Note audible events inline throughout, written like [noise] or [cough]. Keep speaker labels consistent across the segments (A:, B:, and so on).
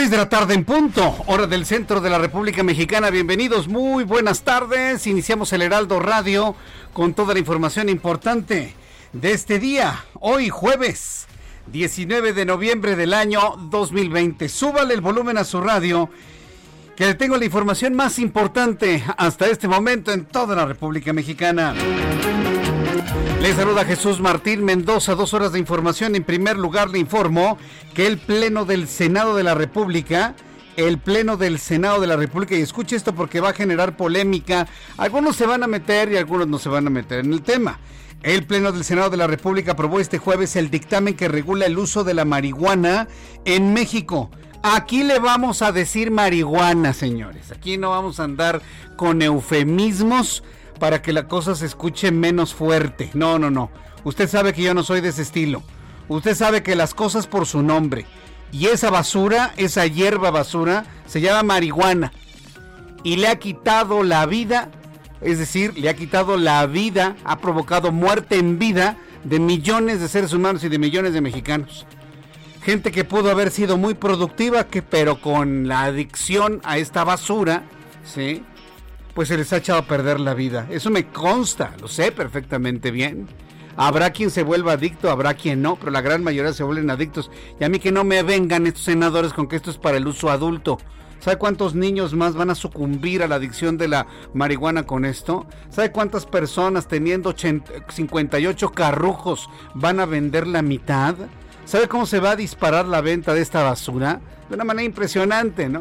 A: 6 de la tarde en punto, hora del centro de la República Mexicana. Bienvenidos, muy buenas tardes. Iniciamos el Heraldo Radio con toda la información importante de este día, hoy jueves 19 de noviembre del año 2020. Súbale el volumen a su radio, que le tengo la información más importante hasta este momento en toda la República Mexicana. Le saluda Jesús Martín Mendoza, dos horas de información. En primer lugar, le informo que el Pleno del Senado de la República, el Pleno del Senado de la República, y escuche esto porque va a generar polémica, algunos se van a meter y algunos no se van a meter en el tema. El Pleno del Senado de la República aprobó este jueves el dictamen que regula el uso de la marihuana en México. Aquí le vamos a decir marihuana, señores. Aquí no vamos a andar con eufemismos para que la cosa se escuche menos fuerte. No, no, no. Usted sabe que yo no soy de ese estilo. Usted sabe que las cosas por su nombre. Y esa basura, esa hierba basura, se llama marihuana. Y le ha quitado la vida, es decir, le ha quitado la vida, ha provocado muerte en vida de millones de seres humanos y de millones de mexicanos. Gente que pudo haber sido muy productiva, que, pero con la adicción a esta basura, ¿sí? Pues se les ha echado a perder la vida. Eso me consta, lo sé perfectamente bien. Habrá quien se vuelva adicto, habrá quien no, pero la gran mayoría se vuelven adictos. Y a mí que no me vengan estos senadores con que esto es para el uso adulto. ¿Sabe cuántos niños más van a sucumbir a la adicción de la marihuana con esto? ¿Sabe cuántas personas teniendo 58 carrujos van a vender la mitad? ¿Sabe cómo se va a disparar la venta de esta basura? De una manera impresionante, ¿no?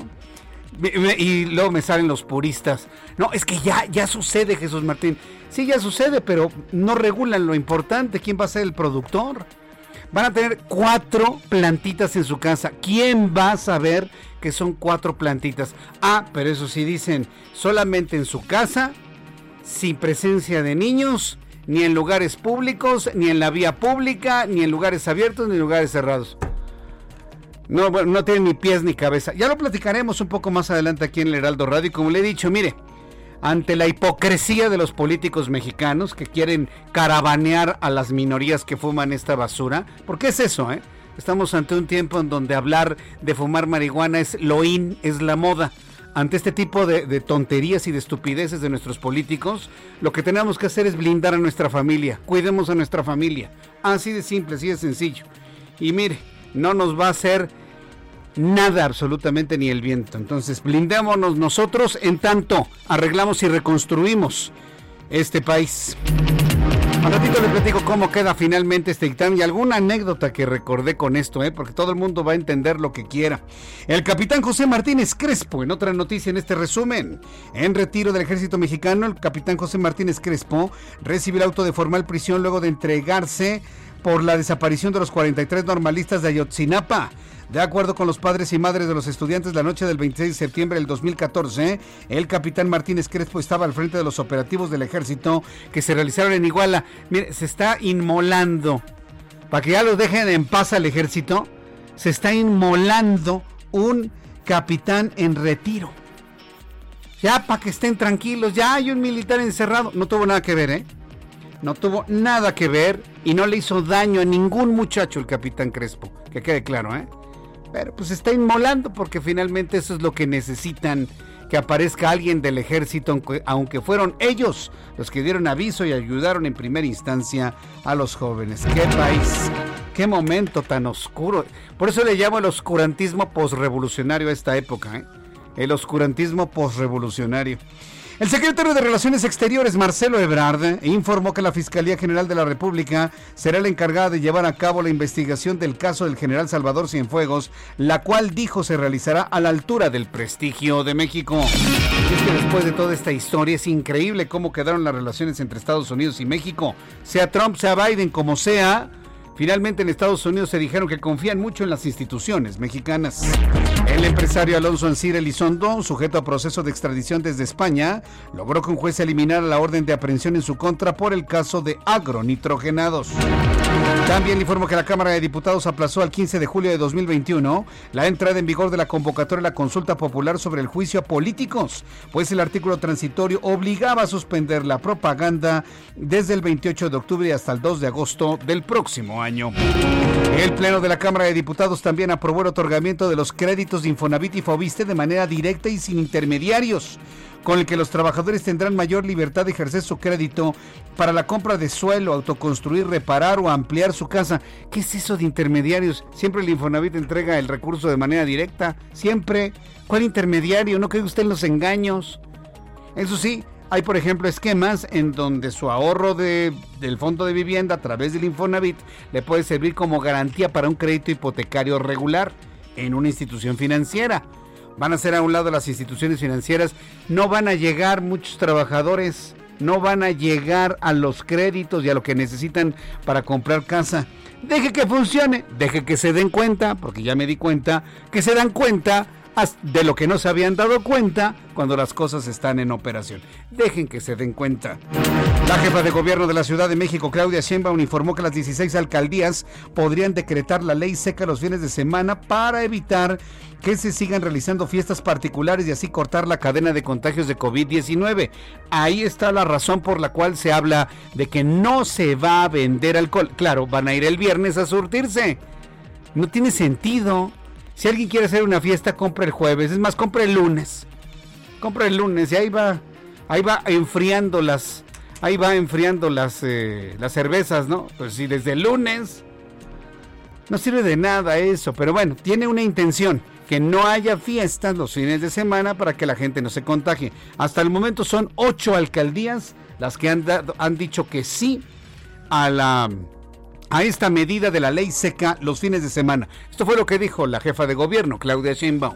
A: Y luego me salen los puristas. No, es que ya, ya sucede, Jesús Martín. Sí, ya sucede, pero no regulan lo importante. ¿Quién va a ser el productor? Van a tener cuatro plantitas en su casa. ¿Quién va a saber que son cuatro plantitas? Ah, pero eso sí dicen, solamente en su casa, sin presencia de niños, ni en lugares públicos, ni en la vía pública, ni en lugares abiertos, ni en lugares cerrados. No, bueno, no tiene ni pies ni cabeza. Ya lo platicaremos un poco más adelante aquí en el Heraldo Radio. Y como le he dicho, mire, ante la hipocresía de los políticos mexicanos que quieren caravanear a las minorías que fuman esta basura, porque es eso, ¿eh? Estamos ante un tiempo en donde hablar de fumar marihuana es lo in, es la moda. Ante este tipo de, de tonterías y de estupideces de nuestros políticos, lo que tenemos que hacer es blindar a nuestra familia. Cuidemos a nuestra familia. Así de simple, así de sencillo. Y mire, no nos va a hacer nada absolutamente ni el viento. Entonces, blindémonos nosotros en tanto arreglamos y reconstruimos este país. Al ratito le platico cómo queda finalmente este dictamen y alguna anécdota que recordé con esto, ¿eh? porque todo el mundo va a entender lo que quiera. El capitán José Martínez Crespo, en otra noticia en este resumen, en retiro del ejército mexicano, el capitán José Martínez Crespo recibió el auto de formal prisión luego de entregarse por la desaparición de los 43 normalistas de Ayotzinapa. De acuerdo con los padres y madres de los estudiantes, la noche del 26 de septiembre del 2014, el capitán Martínez Crespo estaba al frente de los operativos del ejército que se realizaron en Iguala. Mire, se está inmolando. Para que ya lo dejen en paz al ejército, se está inmolando un capitán en retiro. Ya para que estén tranquilos, ya hay un militar encerrado. No tuvo nada que ver, ¿eh? No tuvo nada que ver y no le hizo daño a ningún muchacho el capitán Crespo. Que quede claro, ¿eh? Pero pues está inmolando porque finalmente eso es lo que necesitan que aparezca alguien del ejército, aunque fueron ellos los que dieron aviso y ayudaron en primera instancia a los jóvenes. ¡Qué país! ¡Qué momento tan oscuro! Por eso le llamo el oscurantismo posrevolucionario a esta época, ¿eh? El oscurantismo posrevolucionario. El secretario de Relaciones Exteriores, Marcelo Ebrard, informó que la Fiscalía General de la República será la encargada de llevar a cabo la investigación del caso del general Salvador Cienfuegos, la cual dijo se realizará a la altura del prestigio de México. es que después de toda esta historia es increíble cómo quedaron las relaciones entre Estados Unidos y México. Sea Trump, sea Biden, como sea, Finalmente en Estados Unidos se dijeron que confían mucho en las instituciones mexicanas. El empresario Alonso Ancir Elizondo, sujeto a proceso de extradición desde España, logró que un juez eliminara la orden de aprehensión en su contra por el caso de agronitrogenados. También informó que la Cámara de Diputados aplazó al 15 de julio de 2021 la entrada en vigor de la convocatoria de la consulta popular sobre el juicio a políticos, pues el artículo transitorio obligaba a suspender la propaganda desde el 28 de octubre hasta el 2 de agosto del próximo año. El Pleno de la Cámara de Diputados también aprobó el otorgamiento de los créditos de Infonavit y Fobiste de manera directa y sin intermediarios, con el que los trabajadores tendrán mayor libertad de ejercer su crédito para la compra de suelo, autoconstruir, reparar o ampliar su casa. ¿Qué es eso de intermediarios? Siempre el Infonavit entrega el recurso de manera directa. Siempre. ¿Cuál intermediario? ¿No cree usted en los engaños? Eso sí, hay, por ejemplo, esquemas en donde su ahorro de, del fondo de vivienda a través del Infonavit le puede servir como garantía para un crédito hipotecario regular en una institución financiera. Van a ser a un lado las instituciones financieras, no van a llegar muchos trabajadores, no van a llegar a los créditos y a lo que necesitan para comprar casa. Deje que funcione, deje que se den cuenta, porque ya me di cuenta, que se dan cuenta de lo que no se habían dado cuenta cuando las cosas están en operación. Dejen que se den cuenta. La jefa de gobierno de la Ciudad de México, Claudia Sheinbaum, informó que las 16 alcaldías podrían decretar la ley seca los fines de semana para evitar que se sigan realizando fiestas particulares y así cortar la cadena de contagios de COVID-19. Ahí está la razón por la cual se habla de que no se va a vender alcohol. Claro, van a ir el viernes a surtirse. No tiene sentido. Si alguien quiere hacer una fiesta, compre el jueves. Es más, compre el lunes. Compre el lunes y ahí va, ahí va enfriando las, ahí va enfriando las, eh, las cervezas, ¿no? Pues si desde el lunes no sirve de nada eso, pero bueno, tiene una intención que no haya fiestas los fines de semana para que la gente no se contagie. Hasta el momento son ocho alcaldías las que han, han dicho que sí a la a esta medida de la ley seca los fines de semana. Esto fue lo que dijo la jefa de gobierno, Claudia Sheinbaum.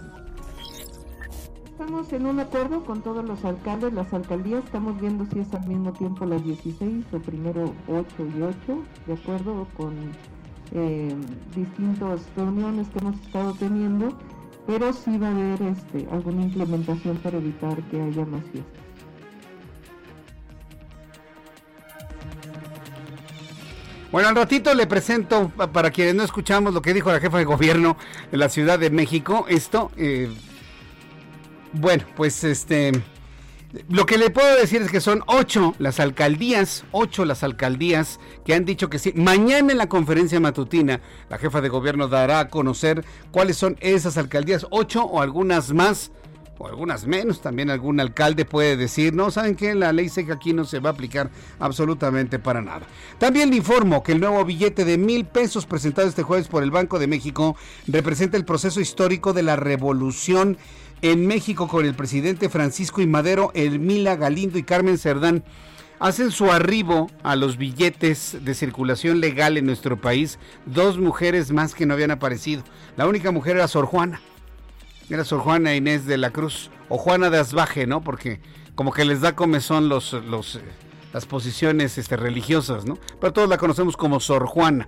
B: Estamos en un acuerdo con todos los alcaldes, las alcaldías, estamos viendo si es al mismo tiempo las 16 o primero 8 y 8, de acuerdo con eh, distintas reuniones que hemos estado teniendo, pero sí va a haber este, alguna implementación para evitar que haya más fiestas.
A: Bueno, al ratito le presento, para quienes no escuchamos lo que dijo la jefa de gobierno de la Ciudad de México, esto, eh, bueno, pues este, lo que le puedo decir es que son ocho las alcaldías, ocho las alcaldías que han dicho que sí. Mañana en la conferencia matutina, la jefa de gobierno dará a conocer cuáles son esas alcaldías, ocho o algunas más o algunas menos, también algún alcalde puede decir, no, ¿saben que La ley seca aquí no se va a aplicar absolutamente para nada. También le informo que el nuevo billete de mil pesos presentado este jueves por el Banco de México representa el proceso histórico de la revolución en México con el presidente Francisco y Madero, Elmila Galindo y Carmen Cerdán hacen su arribo a los billetes de circulación legal en nuestro país dos mujeres más que no habían aparecido. La única mujer era Sor Juana. Era Sor Juana Inés de la Cruz o Juana de Asbaje, ¿no? Porque como que les da comezón los, los, eh, las posiciones este, religiosas, ¿no? Pero todos la conocemos como Sor Juana.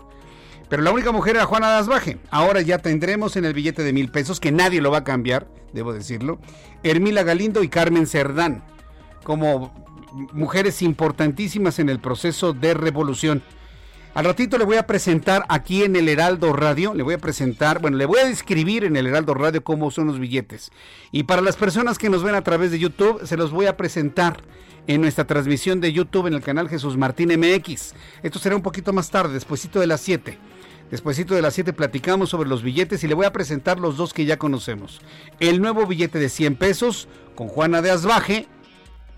A: Pero la única mujer era Juana de Asbaje. Ahora ya tendremos en el billete de mil pesos, que nadie lo va a cambiar, debo decirlo, Hermila Galindo y Carmen Cerdán, como mujeres importantísimas en el proceso de revolución. Al ratito le voy a presentar aquí en el Heraldo Radio, le voy a presentar, bueno, le voy a describir en el Heraldo Radio cómo son los billetes. Y para las personas que nos ven a través de YouTube, se los voy a presentar en nuestra transmisión de YouTube en el canal Jesús Martín MX. Esto será un poquito más tarde, despuesito de las 7. Despuésito de las 7 platicamos sobre los billetes y le voy a presentar los dos que ya conocemos. El nuevo billete de 100 pesos con Juana de Asbaje,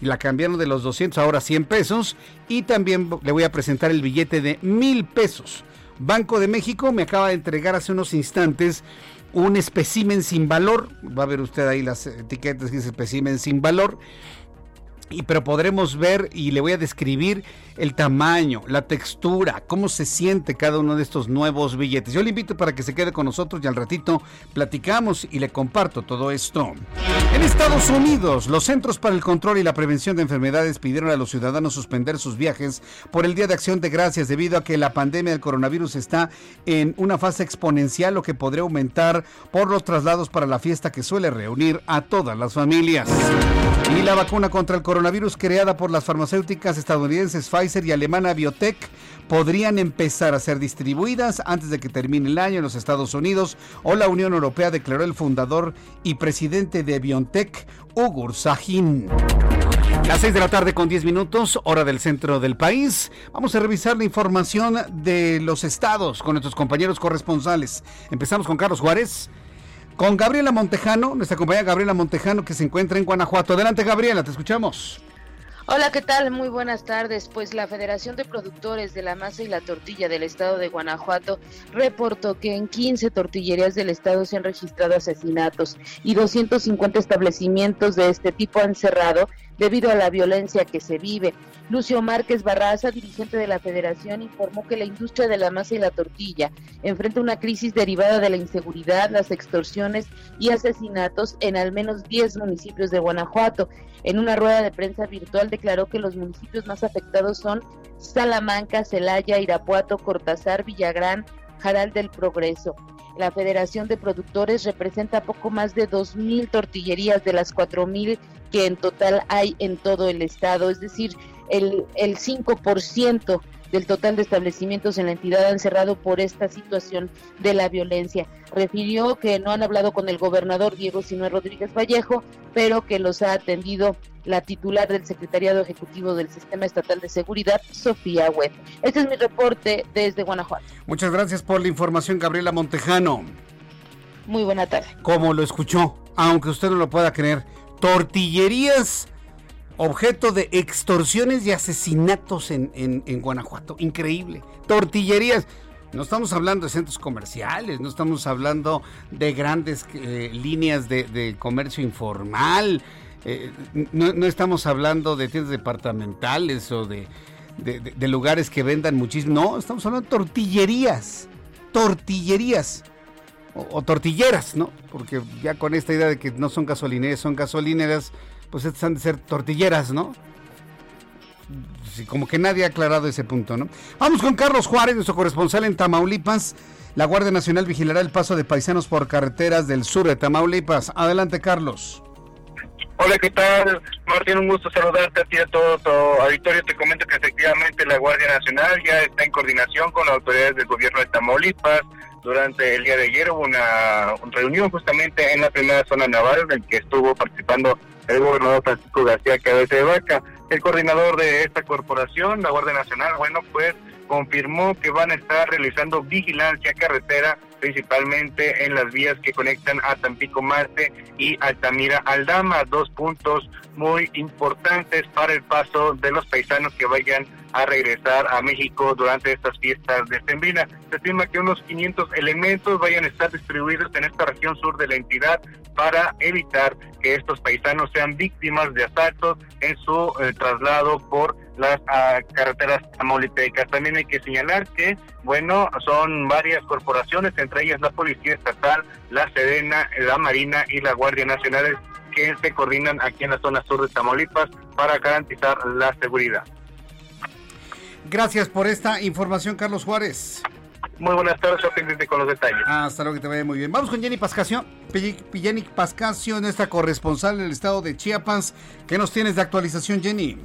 A: la cambiaron de los 200 ahora 100 pesos y también le voy a presentar el billete de mil pesos. Banco de México me acaba de entregar hace unos instantes un espécimen sin valor. Va a ver usted ahí las etiquetas que dice espécimen sin valor. Y pero podremos ver y le voy a describir el tamaño, la textura, cómo se siente cada uno de estos nuevos billetes. Yo le invito para que se quede con nosotros y al ratito platicamos y le comparto todo esto. En Estados Unidos, los Centros para el Control y la Prevención de Enfermedades pidieron a los ciudadanos suspender sus viajes por el Día de Acción de Gracias debido a que la pandemia del coronavirus está en una fase exponencial, lo que podría aumentar por los traslados para la fiesta que suele reunir a todas las familias. Y la vacuna contra el coronavirus creada por las farmacéuticas estadounidenses Pfizer y alemana Biotech podrían empezar a ser distribuidas antes de que termine el año en los Estados Unidos o la Unión Europea, declaró el fundador y presidente de BioNTech, Ugur Sahin. Las 6 de la tarde con 10 minutos, hora del centro del país. Vamos a revisar la información de los estados con nuestros compañeros corresponsales. Empezamos con Carlos Juárez. Con Gabriela Montejano, nuestra compañera Gabriela Montejano que se encuentra en Guanajuato. Adelante Gabriela, te escuchamos.
C: Hola, ¿qué tal? Muy buenas tardes. Pues la Federación de Productores de la Masa y la Tortilla del Estado de Guanajuato reportó que en 15 tortillerías del Estado se han registrado asesinatos y 250 establecimientos de este tipo han cerrado debido a la violencia que se vive. Lucio Márquez Barraza, dirigente de la Federación, informó que la industria de la masa y la tortilla enfrenta una crisis derivada de la inseguridad, las extorsiones y asesinatos en al menos 10 municipios de Guanajuato. En una rueda de prensa virtual declaró que los municipios más afectados son Salamanca, Celaya, Irapuato, Cortázar, Villagrán, Jaral del Progreso. La Federación de Productores representa poco más de 2.000 tortillerías de las 4.000 que en total hay en todo el estado, es decir, el, el 5% del total de establecimientos en la entidad han cerrado por esta situación de la violencia. Refirió que no han hablado con el gobernador Diego Sinue Rodríguez Vallejo, pero que los ha atendido la titular del Secretariado Ejecutivo del Sistema Estatal de Seguridad, Sofía Webb. Este es mi reporte desde Guanajuato.
A: Muchas gracias por la información, Gabriela Montejano.
C: Muy buena tarde.
A: Como lo escuchó, aunque usted no lo pueda creer, tortillerías objeto de extorsiones y asesinatos en, en, Guanajuato. Increíble. Tortillerías. No estamos hablando de centros comerciales, no estamos hablando de grandes eh, líneas de, comercio informal, eh, no, estamos hablando de tiendas departamentales o de, lugares que vendan muchísimo. No, estamos hablando de tortillerías. Tortillerías. O, tortilleras, ¿no? Porque ya con esta idea de que no son gasolineras, son gasolineras, pues estas han de ser tortilleras, ¿no? Sí, como que nadie ha aclarado ese punto, ¿no? Vamos con Carlos Juárez, nuestro corresponsal en Tamaulipas. La Guardia Nacional vigilará el paso de paisanos por carreteras del sur de Tamaulipas. Adelante, Carlos.
D: Hola, ¿qué tal? Martín, un gusto saludarte a ti y a todo tu auditorio. Te comento que efectivamente la Guardia Nacional ya está en coordinación con las autoridades del gobierno de Tamaulipas. Durante el día de ayer hubo una reunión justamente en la primera zona naval en la que estuvo participando el gobernador Francisco García Cabeza de Vaca. El coordinador de esta corporación, la Guardia Nacional, bueno, pues confirmó que van a estar realizando vigilancia carretera principalmente en las vías que conectan a Tampico Marte y Altamira Aldama, dos puntos muy importantes para el paso de los paisanos que vayan a regresar a México durante estas fiestas de Sembrina. Se estima que unos 500 elementos vayan a estar distribuidos en esta región sur de la entidad para evitar que estos paisanos sean víctimas de asaltos en su eh, traslado por las ah, carreteras amaulipecas. También hay que señalar que, bueno, son varias corporaciones, entre ellas la Policía Estatal, la Sedena, la Marina y la Guardia Nacional, que se coordinan aquí en la zona sur de Tamaulipas para garantizar la seguridad.
A: Gracias por esta información, Carlos Juárez.
D: Muy buenas tardes, pendiente con los detalles.
A: Hasta luego, que te vaya muy bien. Vamos con Jenny Pascasio. Jenny Pascasio, nuestra corresponsal en el estado de Chiapas. ¿Qué nos tienes de actualización, Jenny?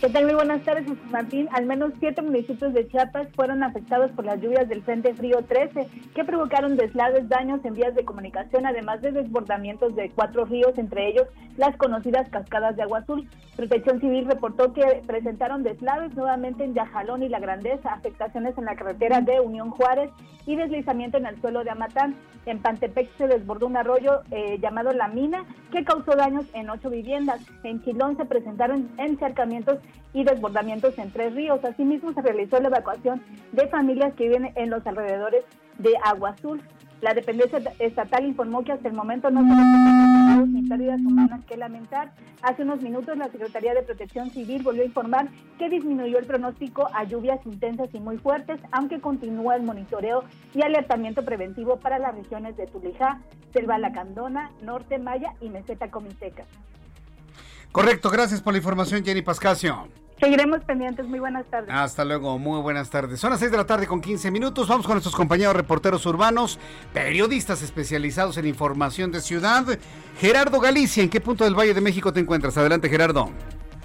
E: ¿Qué tal? Muy buenas tardes, Martín. Al menos siete municipios de Chiapas fueron afectados por las lluvias del Frente Frío 13, que provocaron deslaves, daños en vías de comunicación, además de desbordamientos de cuatro ríos, entre ellos las conocidas cascadas de agua azul. Protección Civil reportó que presentaron deslaves nuevamente en Yajalón y La Grandeza, afectaciones en la carretera de Unión Juárez y deslizamiento en el suelo de Amatán. En Pantepec se desbordó un arroyo eh, llamado La Mina, que causó daños en ocho viviendas. En Chilón se presentaron encharcamientos y desbordamientos en tres ríos. Asimismo, se realizó la evacuación de familias que viven en los alrededores de Agua Azul. La dependencia estatal informó que hasta el momento no se han ni pérdidas humanas que lamentar. Hace unos minutos la Secretaría de Protección Civil volvió a informar que disminuyó el pronóstico a lluvias intensas y muy fuertes, aunque continúa el monitoreo y alertamiento preventivo para las regiones de Tulijá, Selva Lacandona, Norte Maya y Meseta Comiseca.
A: Correcto, gracias por la información, Jenny Pascasio.
E: Seguiremos pendientes. Muy buenas tardes.
A: Hasta luego, muy buenas tardes. Son las 6 de la tarde con 15 minutos. Vamos con nuestros compañeros reporteros urbanos, periodistas especializados en información de ciudad. Gerardo Galicia, ¿en qué punto del Valle de México te encuentras? Adelante, Gerardo.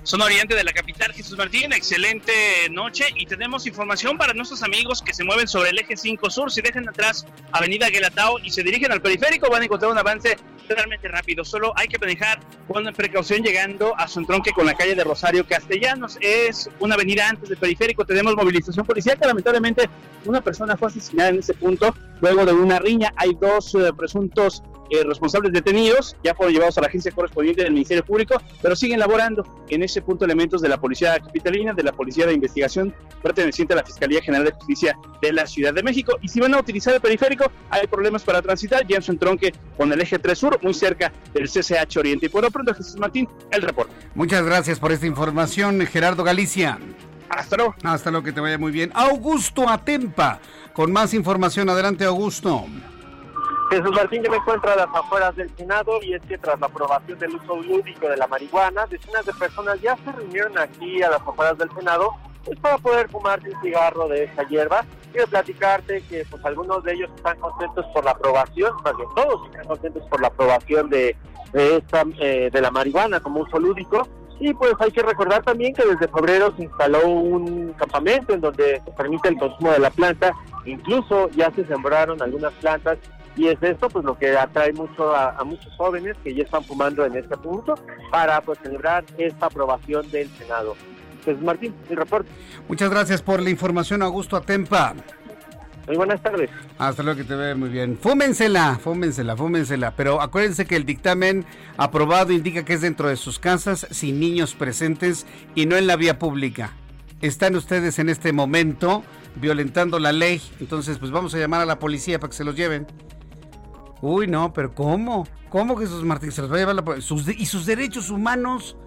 F: Son oriente de la capital, Jesús Martín. Excelente noche y tenemos información para nuestros amigos que se mueven sobre el eje 5 Sur. Si dejan atrás Avenida Guelatao y se dirigen al periférico, van a encontrar un avance realmente rápido. Solo hay que manejar con precaución llegando a su entronque con la calle de Rosario Castellanos. Es una avenida antes del periférico. Tenemos movilización policial que lamentablemente una persona fue asesinada en ese punto luego de una riña. Hay dos eh, presuntos eh, responsables detenidos, ya fueron llevados a la agencia correspondiente del Ministerio Público, pero siguen laborando en ese punto elementos de la Policía Capitalina, de la Policía de Investigación perteneciente a la Fiscalía General de Justicia de la Ciudad de México. Y si van a utilizar el periférico, hay problemas para transitar ya en su entronque con el eje 3 Sur, muy cerca del CCH Oriente. Y por lo pronto, Jesús Martín, el reporte.
A: Muchas gracias por esta información, Gerardo Galicia.
F: Hasta luego.
A: Hasta luego, que te vaya muy bien. Augusto Atempa, con más información. Adelante, Augusto.
G: Jesús Martín ya me encuentro a las afueras del Senado y es que tras la aprobación del uso lúdico de la marihuana, decenas de personas ya se reunieron aquí a las afueras del Senado pues, para poder fumarse un cigarro de esta hierba. Quiero platicarte que pues algunos de ellos están contentos por la aprobación, más bien todos están contentos por la aprobación de, esta eh, de la marihuana como uso lúdico. Y pues hay que recordar también que desde febrero se instaló un campamento en donde se permite el consumo de la planta. Incluso ya se sembraron algunas plantas y es esto pues lo que atrae mucho a, muchos jóvenes que ya están fumando en este punto para pues celebrar esta aprobación del Senado. Pues Martín, el reporte.
A: Muchas gracias por la información, Augusto Atempa.
G: Muy buenas tardes.
A: Hasta luego que te ve muy bien. Fúmensela, fúmensela, fúmensela. Pero acuérdense que el dictamen aprobado indica que es dentro de sus casas, sin niños presentes y no en la vía pública. Están ustedes en este momento violentando la ley. Entonces, pues vamos a llamar a la policía para que se los lleven. Uy, no, pero ¿cómo? ¿Cómo Jesús Martín se los va a llevar la policía? ¿Y sus derechos humanos?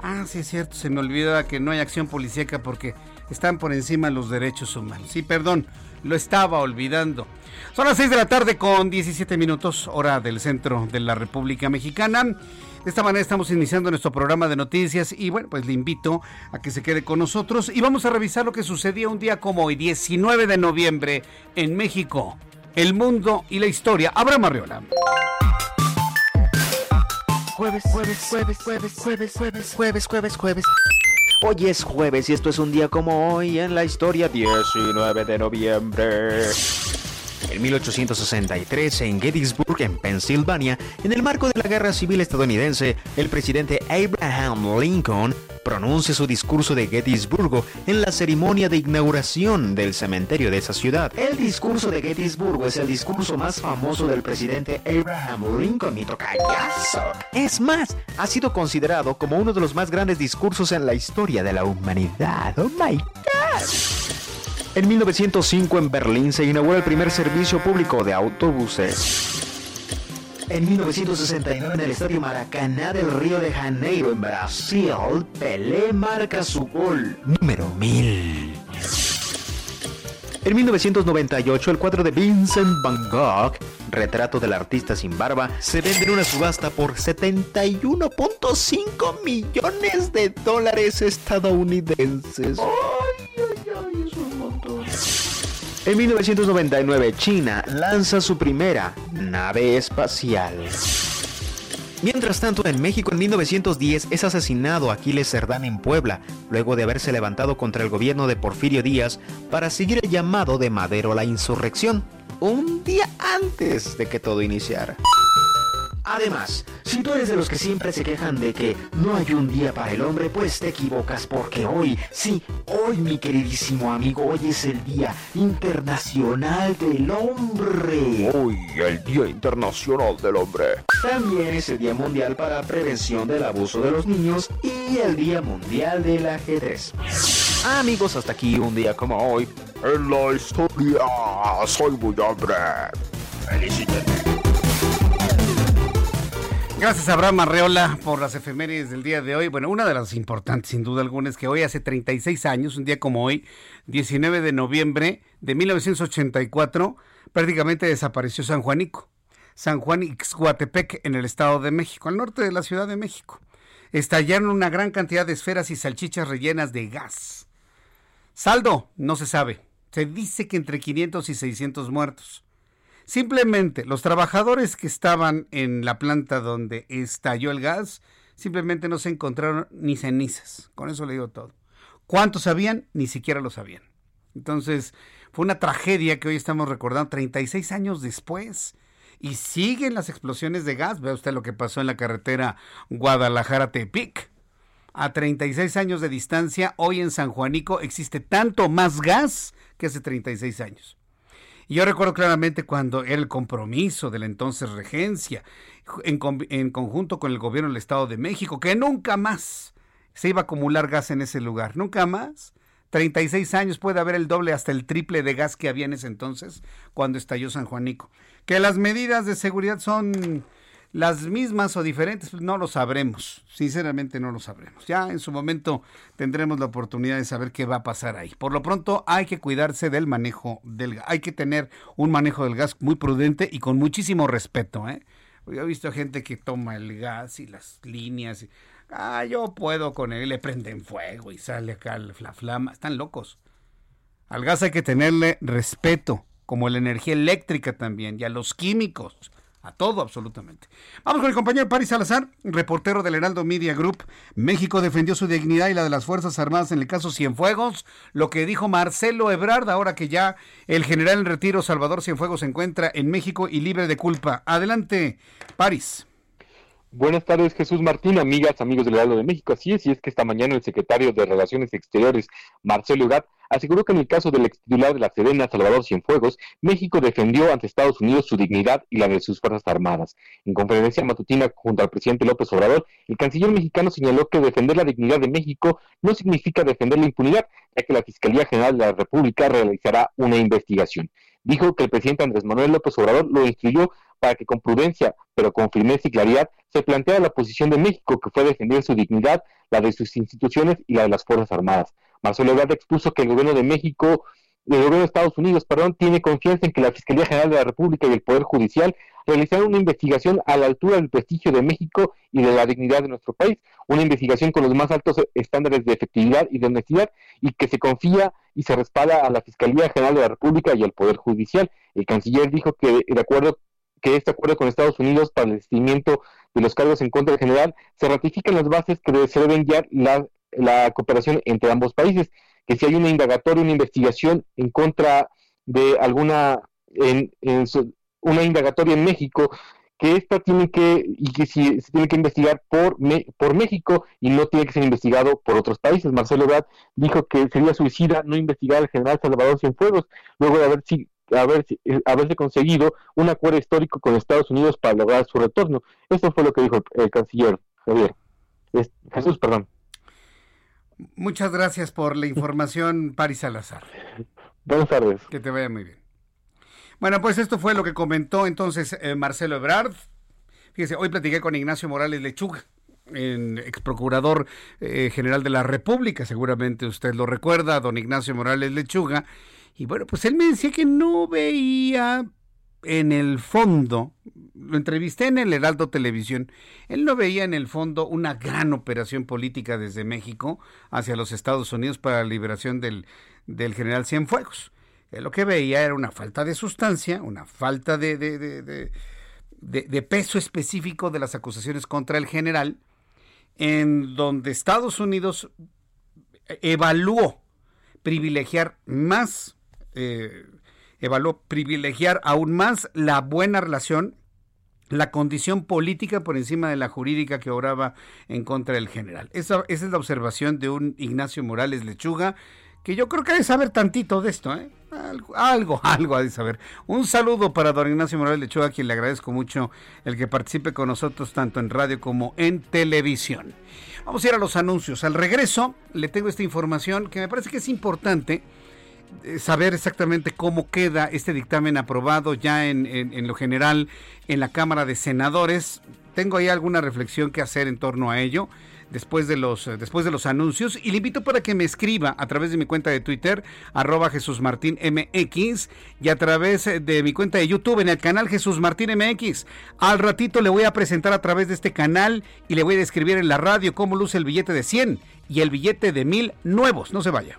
A: Ah, sí es cierto, se me olvida que no hay acción policíaca porque están por encima los derechos humanos. Sí, perdón, lo estaba olvidando. Son las 6 de la tarde con 17 minutos, hora del centro de la República Mexicana. De esta manera estamos iniciando nuestro programa de noticias y bueno, pues le invito a que se quede con nosotros y vamos a revisar lo que sucedía un día como hoy, 19 de noviembre, en México, el mundo y la historia. Abraham Arriola.
H: Jueves, jueves, jueves, jueves, jueves, jueves, jueves, jueves, jueves. Hoy es jueves y esto es un día como hoy en la historia 19 de noviembre. En 1863, en Gettysburg, en Pensilvania, en el marco de la Guerra Civil estadounidense, el presidente Abraham Lincoln pronuncia su discurso de Gettysburg en la ceremonia de inauguración del cementerio de esa ciudad. El discurso de Gettysburg es el discurso más famoso del presidente Abraham Lincoln, mi tocayazo. Es más, ha sido considerado como uno de los más grandes discursos en la historia de la humanidad. Oh my god. En 1905 en Berlín se inaugura el primer servicio público de autobuses. En 1969 en el Estadio Maracaná del Río de Janeiro en Brasil, Pelé marca su gol número 1000. En 1998 el cuadro de Vincent Van Gogh, Retrato del artista sin barba, se vende en una subasta por 71.5 millones de dólares estadounidenses. En 1999, China lanza su primera nave espacial. Mientras tanto, en México en 1910 es asesinado Aquiles Cerdán en Puebla, luego de haberse levantado contra el gobierno de Porfirio Díaz para seguir el llamado de Madero a la insurrección, un día antes de que todo iniciara. Además, si tú eres de los que siempre se quejan de que no hay un día para el hombre, pues te equivocas porque hoy, sí, hoy mi queridísimo amigo, hoy es el Día Internacional del Hombre.
I: Hoy, el Día Internacional del Hombre.
H: También es el Día Mundial para Prevención del Abuso de los Niños y el Día Mundial del Ajedrez. Amigos, hasta aquí un día como hoy.
I: En la historia, soy muy hombre. Felicítenme.
A: Gracias a Abraham Arreola por las efemérides del día de hoy. Bueno, una de las importantes, sin duda alguna, es que hoy hace 36 años, un día como hoy, 19 de noviembre de 1984, prácticamente desapareció San Juanico. San Juan Ixhuatepec, en el Estado de México, al norte de la Ciudad de México. Estallaron una gran cantidad de esferas y salchichas rellenas de gas. Saldo, no se sabe. Se dice que entre 500 y 600 muertos. Simplemente los trabajadores que estaban en la planta donde estalló el gas, simplemente no se encontraron ni cenizas. Con eso le digo todo. ¿Cuántos sabían? Ni siquiera lo sabían. Entonces, fue una tragedia que hoy estamos recordando 36 años después. Y siguen las explosiones de gas. Vea usted lo que pasó en la carretera Guadalajara-Tepic. A 36 años de distancia, hoy en San Juanico existe tanto más gas que hace 36 años. Y yo recuerdo claramente cuando era el compromiso de la entonces regencia, en, en, conjunto con el gobierno del Estado de México, que nunca más se iba a acumular gas en ese lugar, nunca más. 36 años puede haber el doble hasta el triple de gas que había en ese entonces cuando estalló San Juanico. Que las medidas de seguridad son las mismas o diferentes, no lo sabremos, sinceramente no lo sabremos. Ya en su momento tendremos la oportunidad de saber qué va a pasar ahí. Por lo pronto hay que cuidarse del manejo del gas, hay que tener un manejo del gas muy prudente y con muchísimo respeto. ¿eh? Yo he visto gente que toma el gas y las líneas, ah, yo puedo con él, le prenden fuego y sale acá la flama, están locos. Al gas hay que tenerle respeto, como la energía eléctrica también, y a los químicos a todo absolutamente. Vamos con el compañero Paris Salazar, reportero del Heraldo Media Group. México defendió su dignidad y la de las Fuerzas Armadas en el caso Cienfuegos, lo que dijo Marcelo Ebrard, ahora que ya el general en retiro Salvador Cienfuegos se encuentra en México y libre de culpa. Adelante, Paris.
J: Buenas tardes, Jesús Martín, amigas, amigos del Heraldo de México. Así es, y es que esta mañana el secretario de Relaciones Exteriores, Marcelo Ebrard, aseguró que en el caso del ex titular de la Serena, Salvador Cienfuegos, México defendió ante Estados Unidos su dignidad y la de sus Fuerzas Armadas. En conferencia matutina junto al presidente López Obrador, el canciller mexicano señaló que defender la dignidad de México no significa defender la impunidad, ya que la Fiscalía General de la República realizará una investigación. Dijo que el presidente Andrés Manuel López Obrador lo instruyó para que con prudencia, pero con firmeza y claridad, se planteara la posición de México, que fue defender su dignidad, la de sus instituciones y la de las Fuerzas Armadas. Marcelo Ebrard expuso que el gobierno de México, el gobierno de Estados Unidos, perdón, tiene confianza en que la Fiscalía General de la República y el Poder Judicial realizaron una investigación a la altura del prestigio de México y de la dignidad de nuestro país, una investigación con los más altos estándares de efectividad y de honestidad y que se confía y se respalda a la Fiscalía General de la República y al Poder Judicial. El canciller dijo que de acuerdo que este acuerdo con Estados Unidos para el seguimiento de los cargos en contra del general se ratifican las bases que se deben guiar la la cooperación entre ambos países, que si hay una indagatoria, una investigación en contra de alguna, en, una indagatoria en México, que esta tiene que, y que si se tiene que investigar por, por México y no tiene que ser investigado por otros países. Marcelo Ebrard dijo que sería suicida no investigar al general Salvador Cienfuegos, luego de haber, si, haber, eh, haberse conseguido un acuerdo histórico con Estados Unidos para lograr su retorno. Eso fue lo que dijo el, canciller Javier. Jesús, perdón.
A: Muchas gracias por la información, [laughs] Paris Salazar.
J: Buenas tardes.
A: Que te vaya muy bien. Bueno, pues esto fue lo que comentó entonces eh, Marcelo Ebrard. Fíjese, hoy platiqué con Ignacio Morales Lechuga, ex procurador eh, general de la República, seguramente usted lo recuerda, don Ignacio Morales Lechuga. Y bueno, pues él me decía que no veía en el fondo, lo entrevisté en el Heraldo Televisión, él no veía en el fondo una gran operación política desde México hacia los Estados Unidos para la liberación del, del general Cienfuegos. Él lo que veía era una falta de sustancia, una falta de, de, de, peso específico de las acusaciones contra el general, en donde Estados Unidos evaluó privilegiar más, eh, evaluó privilegiar aún más la buena relación, la condición política por encima de la jurídica que obraba en contra del general. Esa, es la observación de un Ignacio Morales Lechuga, que yo creo que debe saber tantito de esto, ¿eh? Algo, [laughs] algo, ha de saber. Un saludo para don Ignacio Morales Lechuga, quien le agradezco mucho el que participe con nosotros tanto en radio como en televisión. Vamos a ir a los anuncios. Al regreso le tengo esta información que me parece que es importante saber exactamente cómo queda este dictamen aprobado ya en, en, lo general en la Cámara de Senadores. Tengo ahí alguna reflexión que hacer en torno a ello después de los eh, después de los anuncios y le invito para que me escriba a través de mi cuenta de Twitter arroba Jesús y a través de mi cuenta de YouTube en el canal Jesús Martín MX. Al ratito le voy a presentar a través de este canal y le voy a describir en la radio cómo luce el billete de 100 y el billete de 1000 nuevos. No se vaya.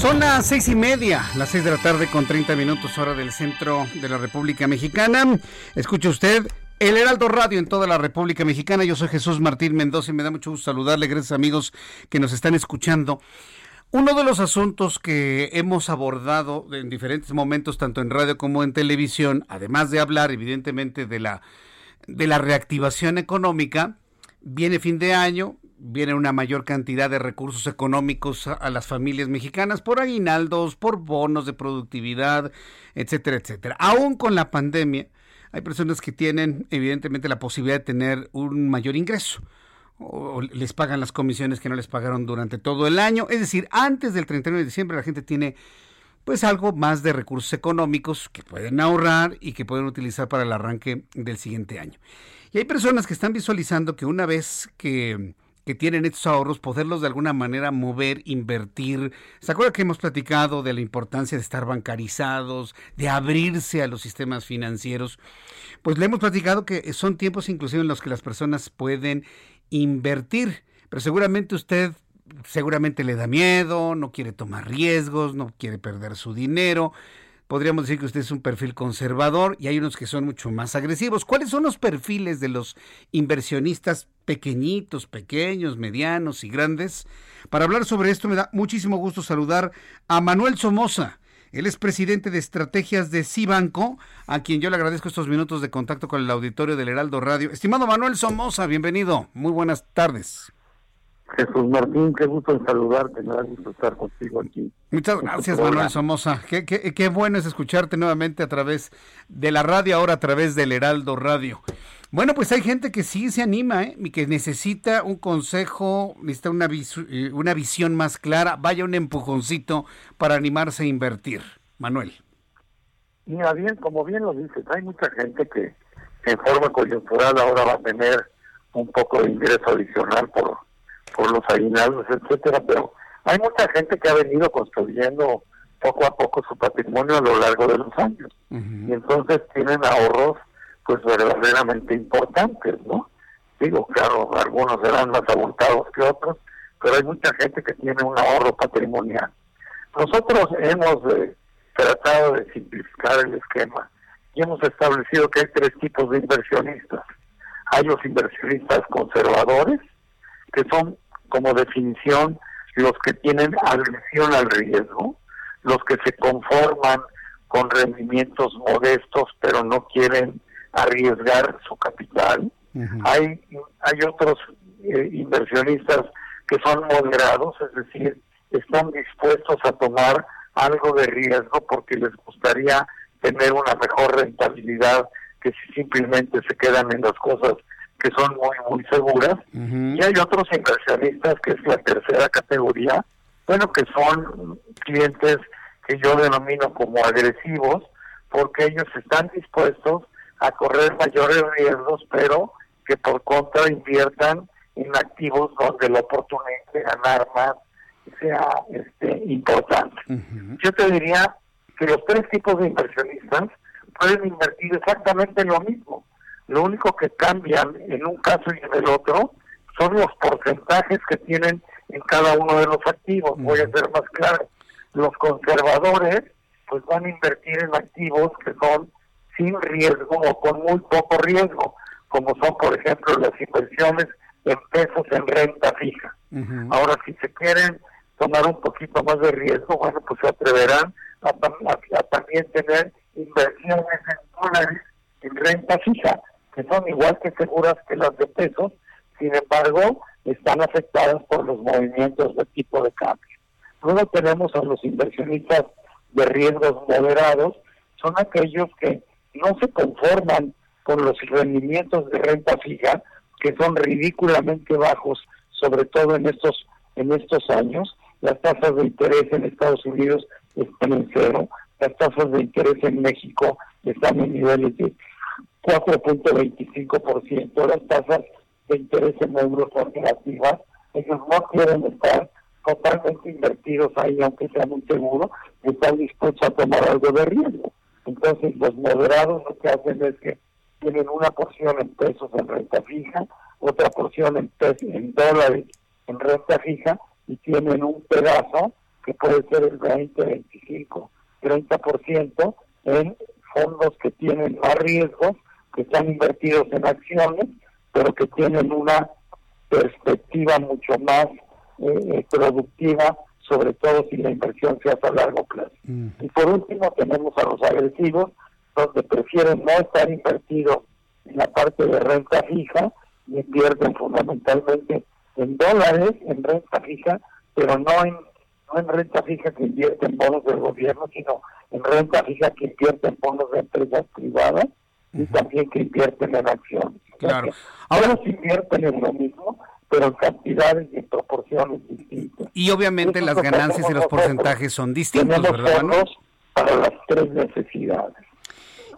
A: Son las seis y media, las seis de la tarde con 30 minutos hora del centro de la República Mexicana. Escucha usted el Heraldo Radio en toda la República Mexicana. Yo soy Jesús Martín Mendoza y me da mucho gusto saludarle. Gracias amigos que nos están escuchando. Uno de los asuntos que hemos abordado en diferentes momentos, tanto en radio como en televisión, además de hablar evidentemente de la, de la reactivación económica, viene fin de año, viene una mayor cantidad de recursos económicos a, las familias mexicanas por aguinaldos, por bonos de productividad, etcétera, etcétera. Aún con la pandemia, hay personas que tienen evidentemente la posibilidad de tener un mayor ingreso o les pagan las comisiones que no les pagaron durante todo el año. Es decir, antes del 31 de diciembre la gente tiene pues algo más de recursos económicos que pueden ahorrar y que pueden utilizar para el arranque del siguiente año. Y hay personas que están visualizando que una vez que, que tienen estos ahorros, poderlos de alguna manera mover, invertir. ¿Se acuerda que hemos platicado de la importancia de estar bancarizados, de abrirse a los sistemas financieros? Pues le hemos platicado que son tiempos inclusive en los que las personas pueden invertir. Pero seguramente usted seguramente le da miedo, no quiere tomar riesgos, no quiere perder su dinero. Podríamos decir que usted es un perfil conservador y hay unos que son mucho más agresivos. ¿Cuáles son los perfiles de los inversionistas pequeñitos, pequeños, medianos y grandes? Para hablar sobre esto me da muchísimo gusto saludar a Manuel Somoza. Él es presidente de estrategias de Cibanco, a quien yo le agradezco estos minutos de contacto con el auditorio del Heraldo Radio. Estimado Manuel Somoza, bienvenido. Muy buenas tardes.
K: Jesús Martín, qué gusto en saludarte, me da gusto estar contigo aquí.
A: Muchas gracias, Manuel Somoza. Qué, qué, qué, bueno es escucharte nuevamente a través de la radio, ahora a través del Heraldo Radio. Bueno, pues hay gente que sí se anima, ¿eh? y que necesita un consejo, necesita una, eh, una visión más clara, vaya un empujoncito para animarse a invertir. Manuel.
K: Mira, bien, como bien lo dices, hay mucha gente que en forma coyuntural ahora va a tener un poco de ingreso adicional por por los aguinaldos, etcétera, pero hay mucha gente que ha venido construyendo poco a poco su patrimonio a lo largo de los años y entonces tienen ahorros pues verdaderamente importantes, ¿no? Digo, claro, algunos serán más abultados que otros, pero hay mucha gente que tiene un ahorro patrimonial. Nosotros hemos eh, tratado de simplificar el esquema y hemos establecido que hay tres tipos de inversionistas. Hay los inversionistas conservadores, que son como definición los que tienen agresión al riesgo, los que se conforman con rendimientos modestos pero no quieren arriesgar su capital. Hay hay otros eh, inversionistas que son moderados, es decir, están dispuestos a tomar algo de riesgo porque les gustaría tener una mejor rentabilidad que si simplemente se quedan en las cosas que son muy, muy seguras. Y hay otros inversionistas, que es la tercera categoría, bueno, que son clientes que yo denomino como agresivos, porque ellos están dispuestos a correr mayores riesgos, pero que por contra inviertan en activos donde la oportunidad de ganar más sea este, importante. Yo te diría que los tres tipos de inversionistas pueden invertir exactamente lo mismo. Lo único que cambian en un caso y en el otro son los porcentajes que tienen en cada uno de los activos. Voy a ser más claro. Los conservadores pues van a invertir en activos que son sin riesgo o con muy poco riesgo, como son por ejemplo las inversiones en pesos en renta fija. Ahora si se quieren tomar un poquito más de riesgo, bueno pues se atreverán a, a también tener inversiones en dólares en renta fija, que son igual que seguras que las de pesos, sin embargo, están afectadas por los movimientos de tipo de cambio. Luego tenemos a los inversionistas de riesgos moderados, son aquellos que no se conforman con los rendimientos de renta fija, que son ridículamente bajos, sobre todo en estos, en estos años. Las tasas de interés en Estados Unidos están en cero, las tasas de interés en México están en niveles de 4.25%, las tasas de interés en euros son negativas, ellos no quieren estar totalmente invertidos ahí, aunque sea muy seguro, están dispuestos a tomar algo de riesgo. Entonces, los moderados lo que hacen es que tienen una porción en pesos en renta fija, otra porción en, en dólares en renta fija y tienen un pedazo que puede ser el 20, 25, 30% en fondos que tienen más riesgos, que están invertidos en acciones, pero que tienen una perspectiva mucho más eh, productiva, sobre todo si la inversión se hace a largo plazo. Y por último tenemos a los agresivos, donde prefieren no estar invertidos en la parte de renta fija y invierten fundamentalmente en dólares, en renta fija, pero no en, no en renta fija que invierte en bonos del gobierno, sino en renta fija que invierte en bonos de empresas privadas y también que invierten en acciones.
A: Claro.
K: Ahora se invierten en lo mismo, pero en cantidades y en proporciones distintas.
A: Y obviamente las ganancias y los porcentajes son distintos, ¿verdad?
K: Para las tres necesidades.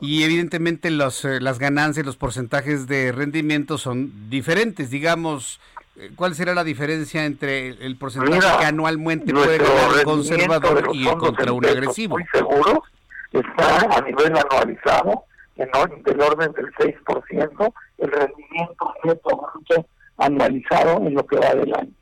A: Y evidentemente los, eh, las ganancias, los porcentajes de rendimiento son diferentes. Digamos, eh, ¿cuál será la diferencia entre el porcentaje que anualmente puede ganar un conservador y contra un agresivo?
K: Muy seguro, está a nivel anualizado en del orden del 6%, el rendimiento neto anualizado en lo que va del año.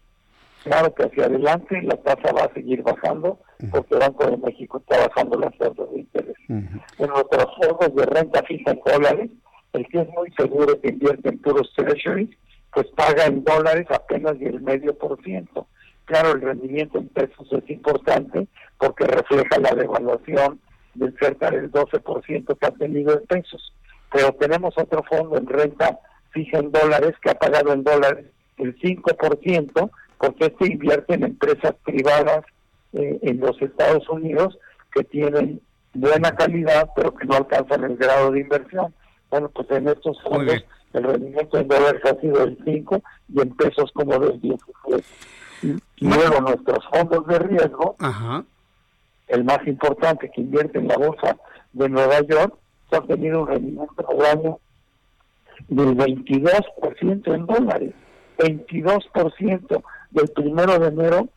K: Claro que hacia adelante la tasa va a seguir bajando porque el Banco de México está bajando las tasas de interés. En nuestros fondos de renta fija en dólares, el que es muy seguro que invierte en puros treasuries, pues paga en dólares apenas el medio por ciento. Claro, el rendimiento en pesos es importante porque refleja la devaluación del cerca del 12% que ha tenido en pesos. Pero tenemos otro fondo en renta fija en dólares que ha pagado en dólares el 5%, porque este invierte en empresas privadas eh, en los Estados Unidos que tienen buena calidad, pero que no alcanzan el grado de inversión. Bueno, pues en estos fondos el rendimiento en dólares ha sido el 5 y en pesos como del 10. Y, luego nuestros fondos de riesgo, el más importante que invierte en la bolsa de Nueva York, ha tenido un rendimiento al año del 22% en dólares, 22% del primero de enero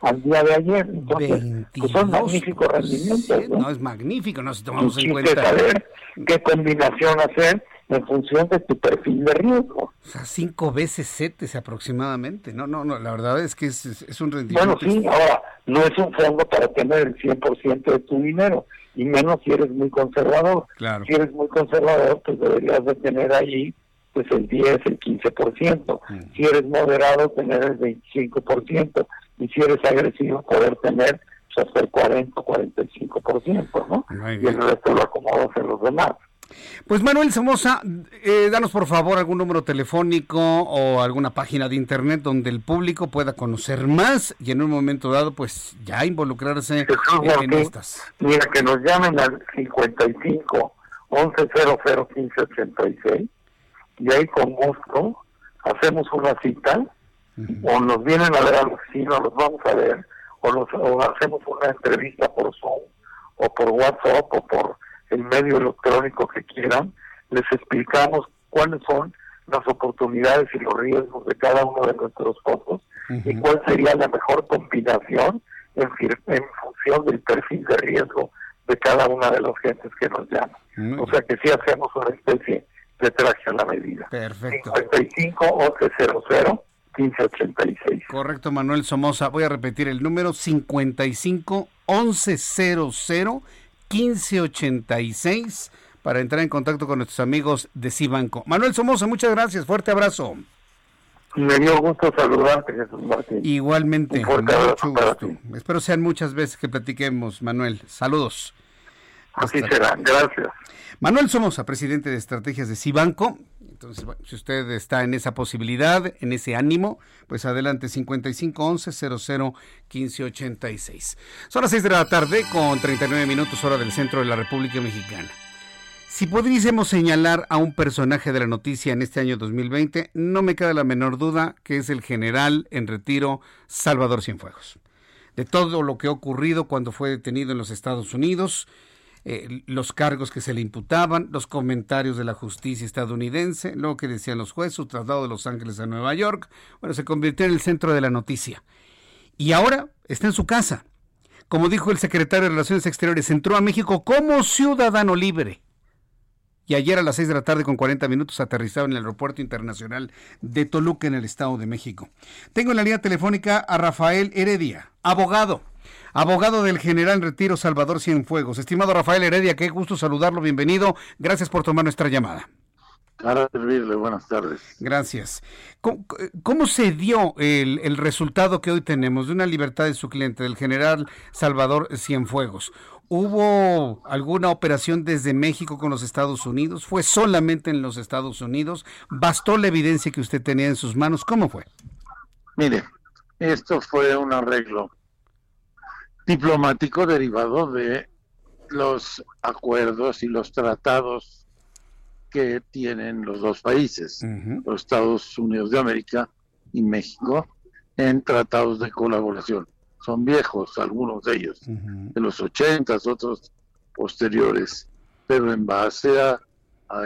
K: al día de ayer. Entonces, pues son magníficos rendimientos.
A: ¿no? es magnífico, no si tomamos en
K: cuenta. Que saber qué combinación hacer en función de tu perfil de riesgo.
A: O sea, cinco veces CETES aproximadamente. No, no, no, la verdad es que es, es un rendimiento.
K: Bueno, sí, ahora, no es un fondo para tener el 100% de tu dinero, y menos si eres muy conservador.
A: Claro.
K: Si eres muy conservador, pues deberías de tener ahí pues el 10, el 15%. Si eres moderado, tener el 25%. Y si eres agresivo, poder tener pues, hasta el 40 45%, ¿no? Y el resto lo acomodas en los demás.
A: Pues Manuel Somoza, eh, danos por favor algún número telefónico o alguna página de internet donde el público pueda conocer más y en un momento dado pues ya involucrarse en, estas.
K: Mira, que nos llamen al 55 1100 15 86 y ahí con gusto hacemos una cita o nos vienen a ver a la oficina, los vamos a ver o, nos, o hacemos una entrevista por Zoom o por WhatsApp o por el medio electrónico que quieran, les explicamos cuáles son las oportunidades y los riesgos de cada uno de nuestros fondos y cuál sería la mejor combinación en, en función del perfil de riesgo de cada una de las gentes que nos llaman. O sea que sí hacemos una especie de traje a la medida.
A: Perfecto.
K: 55 1100 1586.
A: Correcto, Manuel Somoza. Voy a repetir el número 55 1100 1586 para entrar en contacto con nuestros amigos de Cibanco. Manuel Somoza, muchas gracias. Fuerte abrazo.
K: Me dio gusto saludarte, Jesús Martín.
A: Igualmente, mucho gusto. Espero sean muchas veces que platiquemos, Manuel. Saludos.
K: Así será, gracias.
A: Manuel Somoza, presidente de estrategias de Cibanco. Entonces, si usted está en esa posibilidad, en ese ánimo, pues adelante 5511 00 1586. Son las 6 de la tarde con 39 minutos hora del centro de la República Mexicana. Si pudiésemos señalar a un personaje de la noticia en este año 2020, no me queda la menor duda que es el general en retiro Salvador Cienfuegos. De todo lo que ha ocurrido cuando fue detenido en los Estados Unidos, eh, los cargos que se le imputaban, los comentarios de la justicia estadounidense, lo que decían los jueces, su traslado de Los Ángeles a Nueva York, bueno, se convirtió en el centro de la noticia. Y ahora está en su casa. Como dijo el secretario de Relaciones Exteriores, entró a México como ciudadano libre y ayer a las 6 de la tarde con 40 minutos aterrizaba en el Aeropuerto Internacional de Toluca en el Estado de México. Tengo en la línea telefónica a Rafael Heredia, abogado, abogado del general retiro Salvador Cienfuegos. Estimado Rafael Heredia, qué gusto saludarlo, bienvenido. Gracias por tomar nuestra llamada.
L: Para servirle, buenas tardes.
A: Gracias. ¿Cómo, se dio el, el, resultado que hoy tenemos de una libertad de su cliente, del general Salvador Cienfuegos? ¿Hubo alguna operación desde México con los Estados Unidos? ¿Fue solamente en los Estados Unidos? ¿Bastó la evidencia que usted tenía en sus manos? ¿Cómo fue?
L: Mire, esto fue un arreglo diplomático derivado de los acuerdos y los tratados que tienen los dos países, los Estados Unidos de América y México, en tratados de colaboración. Son viejos, algunos de ellos, de los ochentas, otros posteriores, pero en base a,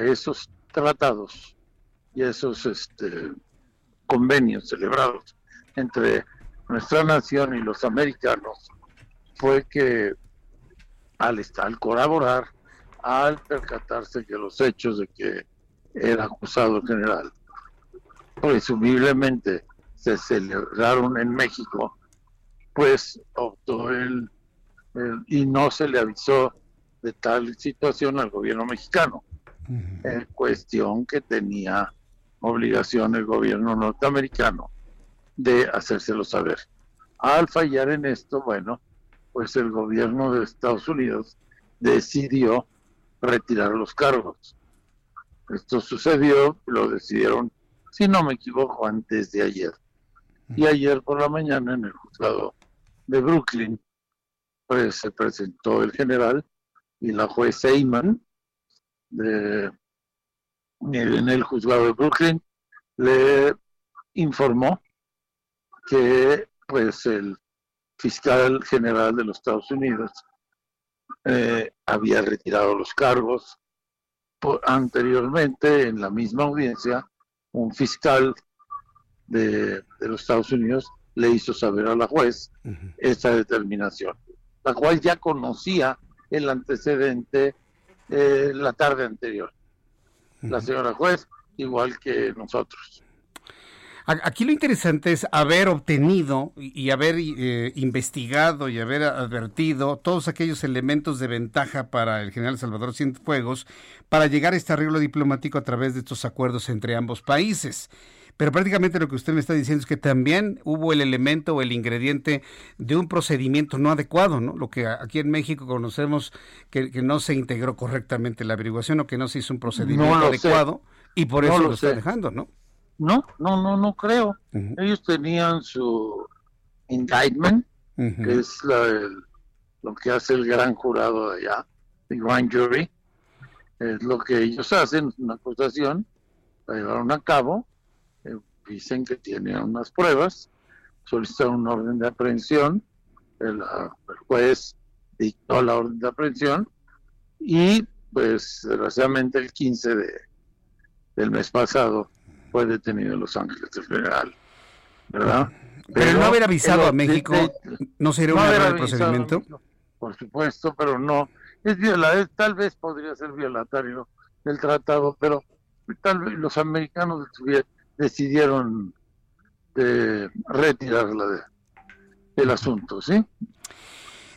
L: esos tratados y esos este, convenios celebrados entre nuestra nación y los americanos, fue que al, al colaborar, al percatarse que los hechos de que era acusado general presumiblemente se celebraron en México pues optó él, y no se le avisó de tal situación al gobierno mexicano. En cuestión que tenía obligación el gobierno norteamericano de hacérselo saber. Al fallar en esto, bueno, pues el gobierno de Estados Unidos decidió retirar los cargos. Esto sucedió, lo decidieron, si no me equivoco, antes de ayer. Y ayer por la mañana en el juzgado de Brooklyn, pues se presentó el general y la juez Eyman de, en el juzgado de Brooklyn le informó que pues el fiscal general de los Estados Unidos eh, había retirado los cargos. anteriormente, en la misma audiencia, un fiscal de, de los Estados Unidos le hizo saber a la juez esa determinación, la cual ya conocía el antecedente eh, la tarde anterior. La señora juez, igual que nosotros.
A: Aquí lo interesante es haber obtenido y haber eh, investigado y haber advertido todos aquellos elementos de ventaja para el general Salvador Cienfuegos para llegar a este arreglo diplomático a través de estos acuerdos entre ambos países. Pero prácticamente lo que usted me está diciendo es que también hubo el elemento o el ingrediente de un procedimiento no adecuado, ¿no? Lo que aquí en México conocemos que, no se integró correctamente la averiguación o que no se hizo un procedimiento adecuado y por eso lo, está dejando, ¿no?
L: No, no, no, no creo. Ellos tenían su indictment, que es lo que hace el gran jurado de allá, el grand jury. Es lo que ellos hacen, una acusación, la llevaron a cabo dicen que tienen unas pruebas, solicitaron un orden de aprehensión, el, juez dictó la orden de aprehensión y pues desgraciadamente el 15 de, del mes pasado fue detenido en Los Ángeles del Federal, ¿verdad?
A: Pero, no haber avisado a México, ¿no sería un error del procedimiento?
L: por supuesto, pero no. Es viola, tal vez podría ser violatorio del tratado, pero tal vez los americanos decidieron de retirar la el asunto, ¿sí?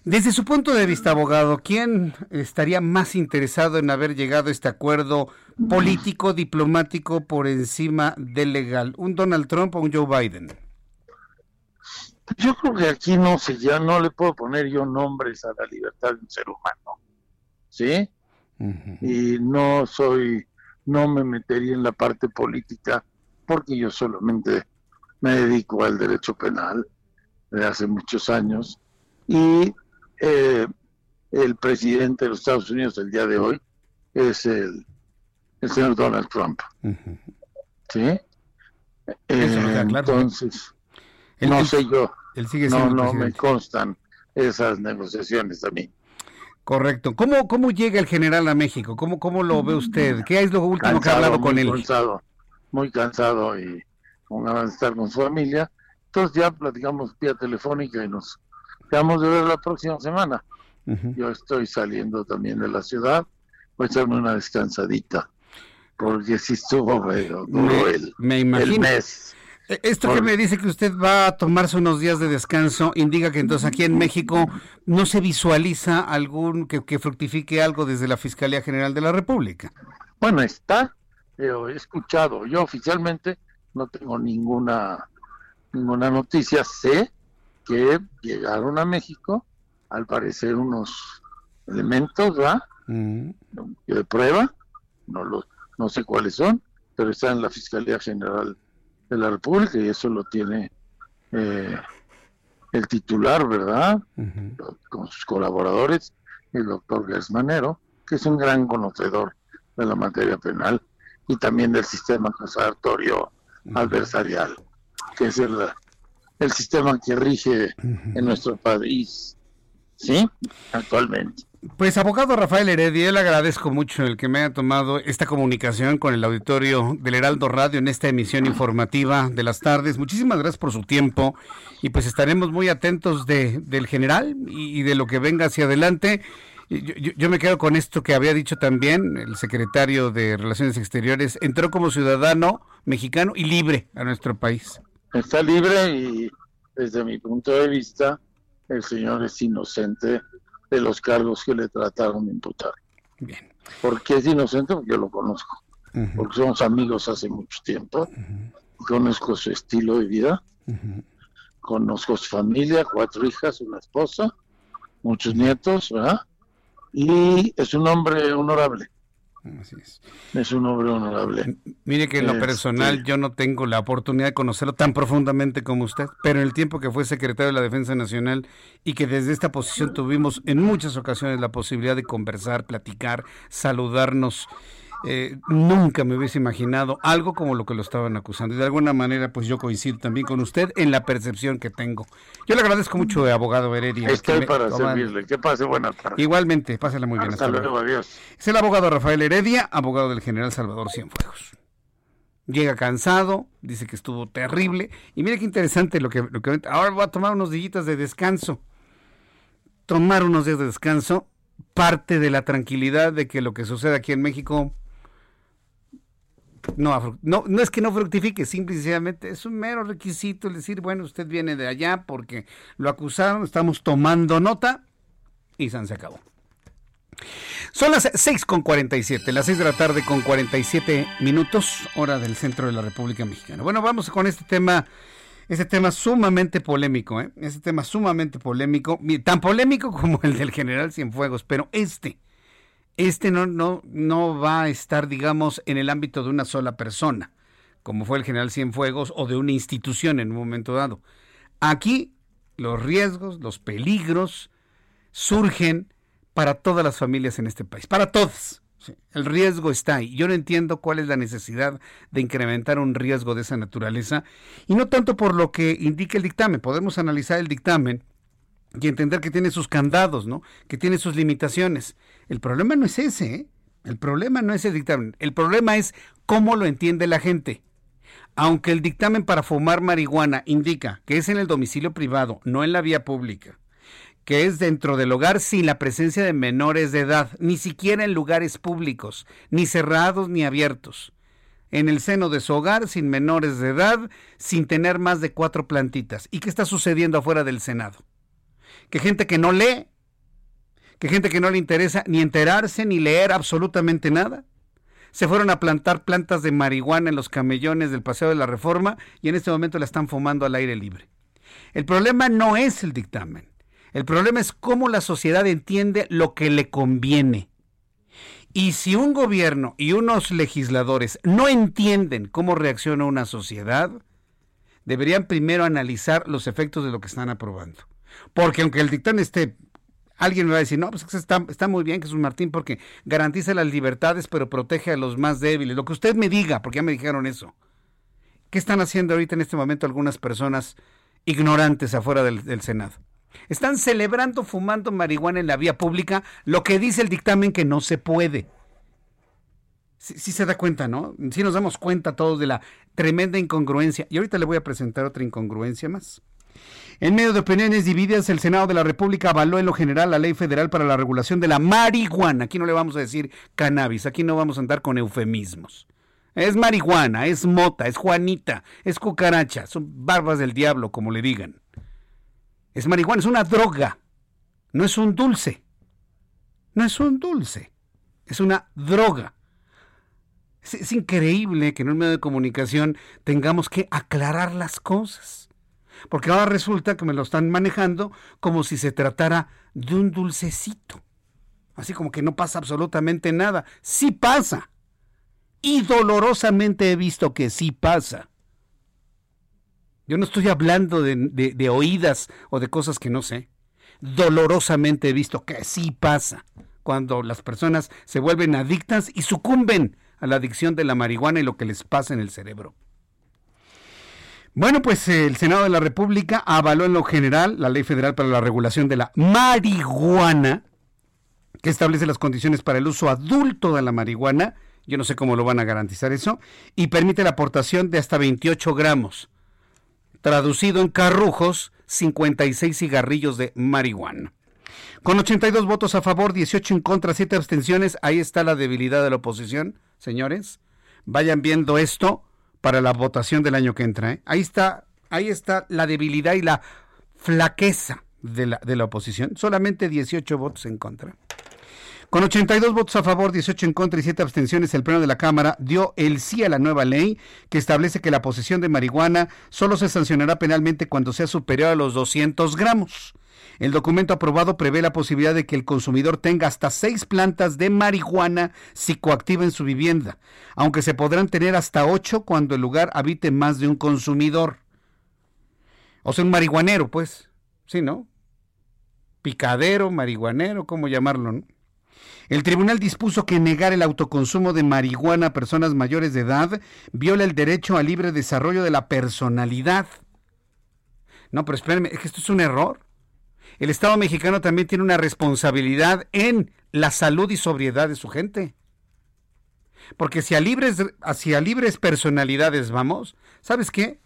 A: Desde su punto de vista, abogado, ¿quién estaría más interesado en haber llegado a este acuerdo político, diplomático por encima del legal? ¿Un Donald Trump o un Joe Biden?
L: Yo creo que aquí no sé, ya no le puedo poner yo nombres a la libertad de un ser humano, ¿sí? Y no soy, no me metería en la parte política porque yo solamente me dedico al derecho penal de hace muchos años y eh, el presidente de los Estados Unidos el día de hoy es el, el señor Donald Trump. ¿Sí? Eh, entonces, no sé yo, no, no me constan esas negociaciones a mí.
A: Correcto. ¿Cómo, ¿Cómo llega el general a México? ¿Cómo, cómo lo ve usted? ¿Qué es lo último que ha hablado con él?
L: Cansado, muy cansado y con ganas de estar con su familia. Entonces ya platicamos vía telefónica y nos quedamos de ver la próxima semana. Yo estoy saliendo también de la ciudad, voy a echarme una descansadita, porque si estuvo bueno, me, el,
A: me imagino. mes. E, esto que me dice que usted va a tomarse unos días de descanso indica que entonces aquí en México no se visualiza algún que, que fructifique algo desde la Fiscalía General de la República.
L: Bueno, está, pero he escuchado, yo oficialmente no tengo ninguna ninguna noticia, sé que llegaron a México, al parecer unos elementos, ¿va? Mm. De prueba, no, lo, no sé cuáles son, pero está en la Fiscalía General de la República y eso lo tiene eh, el titular, ¿verdad? Con sus colaboradores, el doctor Gersmanero, que es un gran conocedor de la materia penal y también del sistema acusatorio adversarial, que es el, el sistema que rige en nuestro país, ¿sí? Actualmente.
A: Pues abogado Rafael Heredia, le agradezco mucho el que me haya tomado esta comunicación con el auditorio del Heraldo Radio en esta emisión informativa de las tardes. Muchísimas gracias por su tiempo y pues estaremos muy atentos de, del general y, de lo que venga hacia adelante. Yo, yo, me quedo con esto que había dicho también el secretario de Relaciones Exteriores, entró como ciudadano mexicano y libre a nuestro país
L: está libre y desde mi punto de vista el señor es inocente de los cargos que le trataron de imputar. Bien. ¿Por qué es inocente? Porque yo lo conozco. Porque somos amigos hace mucho tiempo. Conozco su estilo de vida. Conozco su familia, cuatro hijas, una esposa, muchos nietos, ¿verdad? Y es un hombre honorable. Es. un hombre honorable.
A: Mire que en lo este, personal yo no tengo la oportunidad de conocerlo tan profundamente como usted, pero en el tiempo que fue secretario de la Defensa Nacional y que desde esta posición tuvimos en muchas ocasiones la posibilidad de conversar, platicar, saludarnos eh, nunca me hubiese imaginado algo como lo que lo estaban acusando. Y de alguna manera, pues yo coincido también con usted en la percepción que tengo. Yo le agradezco mucho, abogado Heredia.
L: Estoy para servirle. Que pase buena tarde.
A: Igualmente, pásela muy bien.
L: Hasta, luego, adiós.
A: Es el abogado Rafael Heredia, abogado del general Salvador Cienfuegos. Llega cansado, dice que estuvo terrible. Y mire qué interesante lo que, lo que ahora voy a tomar unos días de descanso. Tomar unos días de descanso parte de la tranquilidad de que lo que sucede aquí en México no, no, no es que no fructifique, simplemente es un mero requisito el decir, bueno, usted viene de allá porque lo acusaron, estamos tomando nota y se acabó. Son las 6 con 47, las 6 de la tarde con 47 minutos, hora del centro de la República Mexicana. Bueno, vamos con este tema, este tema sumamente polémico, ¿eh? este tema sumamente polémico, tan polémico como el del general Cienfuegos, pero este, este no, no, no va a estar, digamos, en el ámbito de una sola persona, como fue el general Cienfuegos, o de una institución en un momento dado. Aquí los riesgos, los peligros surgen para todas las familias en este país, para todas. el riesgo está ahí. Yo no entiendo cuál es la necesidad de incrementar un riesgo de esa naturaleza, y no tanto por lo que indica el dictamen. Podemos analizar el dictamen y entender que tiene sus candados, ¿no? Que tiene sus limitaciones. El problema no es ese, ¿eh? El problema no es el dictamen. El problema es cómo lo entiende la gente. aunque el dictamen para fumar marihuana indica que es en el domicilio privado, no en la vía pública, que es dentro del hogar sin la presencia de menores de edad, ni siquiera en lugares públicos, ni cerrados ni abiertos, en el seno de su hogar, sin menores de edad, sin tener más de cuatro plantitas. ¿Y qué está sucediendo afuera del Senado? Que gente que no lee, que gente que no le interesa ni enterarse ni leer absolutamente nada, se fueron a plantar plantas de marihuana en los camellones del Paseo de la Reforma y en este momento la están fumando al aire libre. El problema no es el dictamen. El problema es cómo la sociedad entiende lo que le conviene. Y si un gobierno y unos legisladores no entienden cómo reacciona una sociedad, deberían primero analizar los efectos de lo que están aprobando. Porque aunque el dictamen esté Alguien me va a decir, no, pues está, está muy bien Jesús Martín porque garantiza las libertades pero protege a los más débiles. Lo que usted me diga, porque ya me dijeron eso. ¿Qué están haciendo ahorita en este momento algunas personas ignorantes afuera del, Senado? Están celebrando fumando marihuana en la vía pública, lo que dice el dictamen que no se puede. Sí, sí, se da cuenta, ¿no? Sí nos damos cuenta todos de la tremenda incongruencia. Y ahorita le voy a presentar otra incongruencia más. En medio de opiniones divididas, el Senado de la República avaló en lo general la ley federal para la regulación de la marihuana. Aquí no le vamos a decir cannabis, aquí no vamos a andar con eufemismos. Es marihuana, es mota, es juanita, es cucaracha, son barbas del diablo, como le digan. Es marihuana, es una droga, no es un dulce. No es un dulce, es una droga. Es, es increíble que en un medio de comunicación tengamos que aclarar las cosas. Porque ahora resulta que me lo están manejando como si se tratara de un dulcecito. Así como que no pasa absolutamente nada. Sí pasa. Y dolorosamente he visto que sí pasa. Yo no estoy hablando de, oídas o de cosas que no sé. Dolorosamente he visto que sí pasa cuando las personas se vuelven adictas y sucumben a la adicción de la marihuana y lo que les pasa en el cerebro. Bueno, pues el Senado de la República avaló en lo general la Ley Federal para la Regulación de la Marihuana, que establece las condiciones para el uso adulto de la marihuana. Yo no sé cómo lo van a garantizar eso. Y permite la aportación de hasta 28 gramos. Traducido en carrujos, 56 cigarrillos de marihuana. Con 82 votos a favor, 18 en contra, 7 abstenciones. Ahí está la debilidad de la oposición, señores. Vayan viendo esto para la votación del año que entra. ¿eh? Ahí está, ahí está la debilidad y la flaqueza de la, de la oposición. Solamente 18 votos en contra. Con 82 votos a favor, 18 en contra y 7 abstenciones, el Pleno de la Cámara dio el sí a la nueva ley que establece que la posesión de marihuana solo se sancionará penalmente cuando sea superior a los 200 gramos. El documento aprobado prevé la posibilidad de que el consumidor tenga hasta seis plantas de marihuana psicoactiva en su vivienda, aunque se podrán tener hasta ocho cuando el lugar habite más de un consumidor. O sea, un marihuanero, pues. Sí, ¿no? Picadero, marihuanero, ¿cómo llamarlo? El tribunal dispuso que negar el autoconsumo de marihuana a personas mayores de edad viola el derecho al libre desarrollo de la personalidad. No, pero espérenme, es que esto es un error el Estado mexicano también tiene una responsabilidad en la salud y sobriedad de su gente. Porque si a libres, hacia libres personalidades vamos, ¿sabes qué?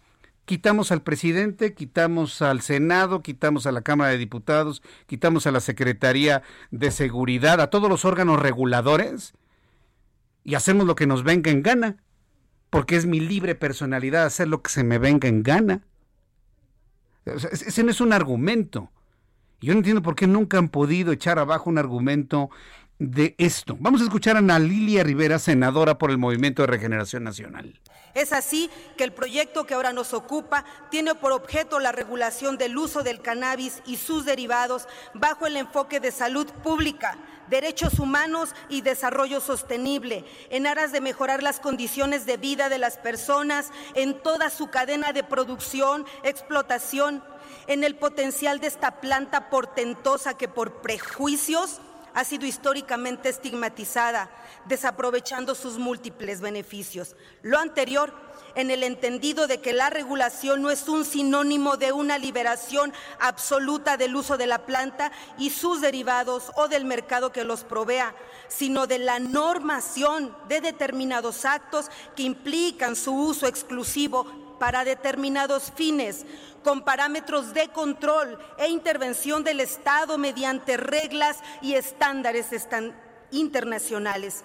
A: Quitamos al presidente, quitamos al Senado, quitamos a la Cámara de Diputados, quitamos a la Secretaría de Seguridad, a todos los órganos reguladores y hacemos lo que nos venga en gana, porque es mi libre personalidad hacer lo que se me venga en gana. ese no es un argumento. Yo no entiendo por qué nunca han podido echar abajo un argumento de esto. Vamos a escuchar a Ana Lilia Rivera, senadora por el Movimiento de Regeneración Nacional.
M: Es así que el proyecto que ahora nos ocupa tiene por objeto la regulación del uso del cannabis y sus derivados bajo el enfoque de salud pública, derechos humanos y desarrollo sostenible, en aras de mejorar las condiciones de vida de las personas en toda su cadena de producción, explotación en el potencial de esta planta portentosa que por prejuicios ha sido históricamente estigmatizada, desaprovechando sus múltiples beneficios. Lo anterior en el entendido de que la regulación no es un sinónimo de una liberación absoluta del uso de la planta y sus derivados o del mercado que los provea, sino de la normación de determinados actos que implican su uso exclusivo para determinados fines, con parámetros de control e intervención del Estado mediante reglas y estándares internacionales.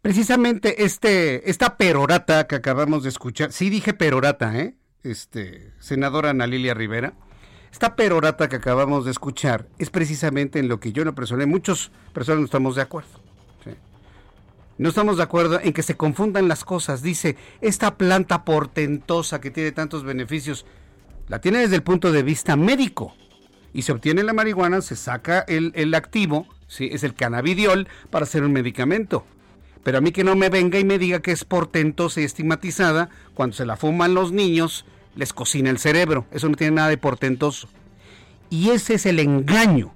A: Precisamente este, esta perorata que acabamos de escuchar, sí dije perorata, ¿eh? Este, senadora Ana Lilia Rivera, esta perorata que acabamos de escuchar es precisamente en lo que yo no personé, muchos personas no estamos de acuerdo. No estamos de acuerdo en que se confundan las cosas. Dice, esta planta portentosa que tiene tantos beneficios, la tiene desde el punto de vista médico. Y se obtiene la marihuana, se saca el, el activo, ¿sí? es el cannabidiol, para hacer un medicamento. Pero a mí que no me venga y me diga que es portentosa y estigmatizada, cuando se la fuman los niños, les cocina el cerebro. Eso no tiene nada de portentoso. Y ese es el engaño.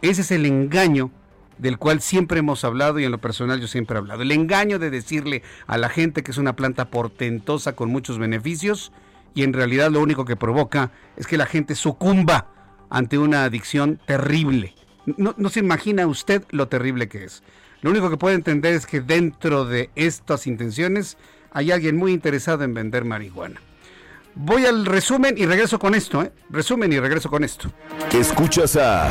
A: Ese es el engaño del cual siempre hemos hablado y en lo personal yo siempre he hablado. El engaño de decirle a la gente que es una planta portentosa con muchos beneficios y en realidad lo único que provoca es que la gente sucumba ante una adicción terrible. No, no se imagina usted lo terrible que es. Lo único que puede entender es que dentro de estas intenciones hay alguien muy interesado en vender marihuana. Voy al resumen y regreso con esto, ¿eh? Resumen y regreso con esto.
I: Escuchas a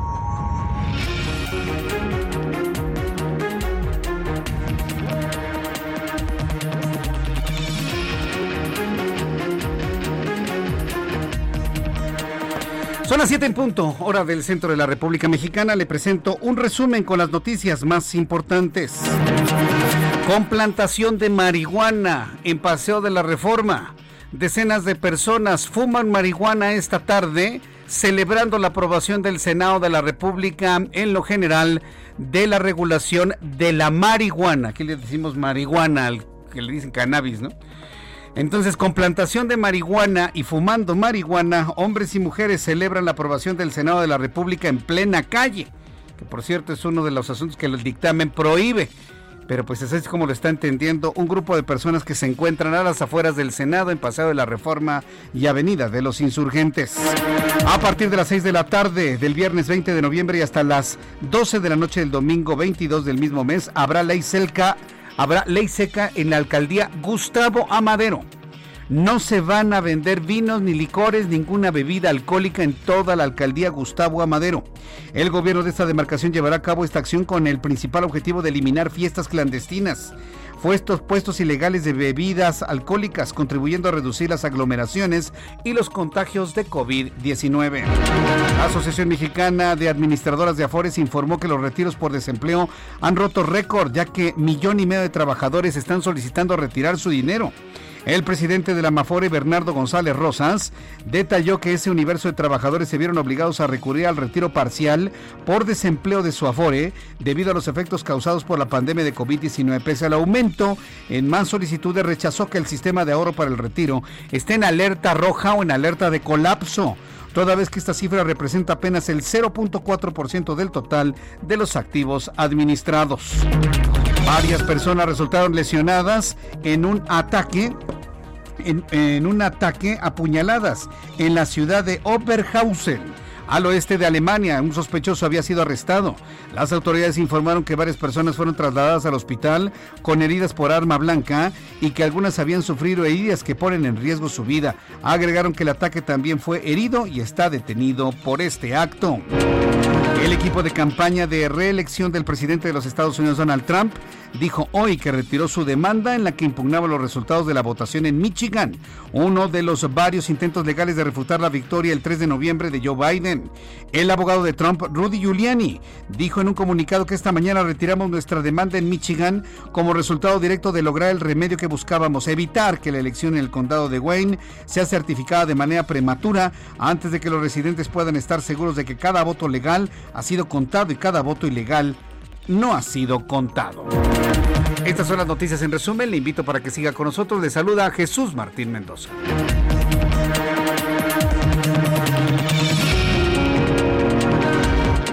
A: Son las 7 en punto, hora del centro de la República Mexicana. Le presento un resumen con las noticias más importantes. Con plantación de marihuana en Paseo de la Reforma. Decenas de personas fuman marihuana esta tarde, celebrando la aprobación del Senado de la República en lo general de la regulación de la marihuana. Aquí le decimos marihuana, que le dicen cannabis, ¿no? Entonces, con plantación de marihuana y fumando marihuana, hombres y mujeres celebran la aprobación del Senado de la República en plena calle, que por cierto es uno de los asuntos que el dictamen prohíbe. Pero pues así es como lo está entendiendo un grupo de personas que se encuentran a las afueras del Senado en Paseo de la Reforma y Avenida de los Insurgentes. A partir de las 6 de la tarde del viernes 20 de noviembre y hasta las 12 de la noche del domingo 22 del mismo mes habrá ley seca, habrá ley seca en la alcaldía Gustavo Amadero. No se van a vender vinos ni licores, ninguna bebida alcohólica en toda la alcaldía Gustavo Amadero. El gobierno de esta demarcación llevará a cabo esta acción con el principal objetivo de eliminar fiestas clandestinas puestos, puestos ilegales de bebidas alcohólicas, contribuyendo a reducir las aglomeraciones y los contagios de COVID-19. La Asociación Mexicana de Administradoras de Afores informó que los retiros por desempleo han roto récord, ya que millón y medio de trabajadores están solicitando retirar su dinero. El presidente de la Mafore, Bernardo González Rosas, detalló que ese universo de trabajadores se vieron obligados a recurrir al retiro parcial por desempleo de su Afore debido a los efectos causados por la pandemia de COVID-19. Pese al aumento en más solicitudes, rechazó que el sistema de ahorro para el retiro esté en alerta roja o en alerta de colapso toda vez que esta cifra representa apenas el 0.4% del total de los activos administrados. Varias personas resultaron lesionadas en un ataque en, un ataque a puñaladas en la ciudad de Oberhausen al oeste de Alemania. Un sospechoso había sido arrestado. Las autoridades informaron que varias personas fueron trasladadas al hospital con heridas por arma blanca y que algunas habían sufrido heridas que ponen en riesgo su vida. Agregaron que el ataque también fue herido y está detenido por este acto. El equipo de campaña de reelección del presidente de los Estados Unidos, Donald Trump, dijo hoy que retiró su demanda en la que impugnaba los resultados de la votación en Michigan, uno de los varios intentos legales de refutar la victoria el 3 de noviembre de Joe Biden. El abogado de Trump, Rudy Giuliani, dijo en un comunicado que esta mañana retiramos nuestra demanda en Michigan como resultado directo de lograr el remedio que buscábamos, evitar que la elección en el condado de Wayne sea certificada de manera prematura antes de que los residentes puedan estar seguros de que cada voto legal ha sido contado y cada voto ilegal no ha sido contado. Estas son las noticias en resumen. Le invito para que siga con nosotros. Le saluda a Jesús Martín Mendoza.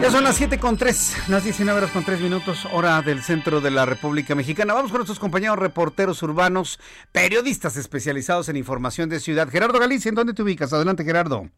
A: Ya son las 7 con 3, las 19 horas con 3 minutos, hora del centro de la República Mexicana. Vamos con nuestros compañeros reporteros urbanos, periodistas especializados en información de ciudad. Gerardo Galicia, ¿en dónde te ubicas? Adelante, Gerardo.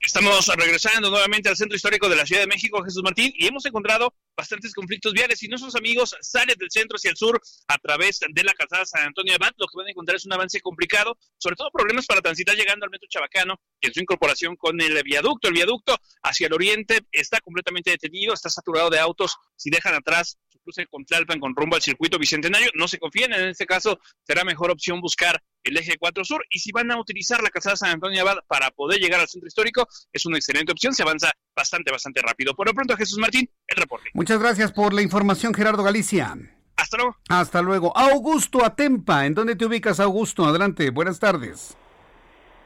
F: Estamos regresando nuevamente al centro histórico de la Ciudad de México, Jesús Martín, y hemos encontrado bastantes conflictos viales. Y nuestros amigos salen del centro hacia el sur a través de la calzada San Antonio Abad, lo que van a encontrar es un avance complicado, sobre todo problemas para transitar llegando al metro Chabacano y en su incorporación con el viaducto. El viaducto hacia el oriente está completamente detenido, está saturado de autos. Si dejan atrás cruce con Tlalpan con rumbo al circuito bicentenario, no se confíen, en este caso será mejor opción buscar el eje 4 sur y si van a utilizar la calzada San Antonio Abad para poder llegar al centro histórico, es una excelente opción, se avanza bastante, bastante rápido. Por lo pronto, Jesús Martín, el reporte.
A: Muchas gracias por la información, Gerardo Galicia.
F: Hasta luego.
A: Hasta luego. Augusto Atempa, ¿en dónde te ubicas, Augusto? Adelante, buenas tardes.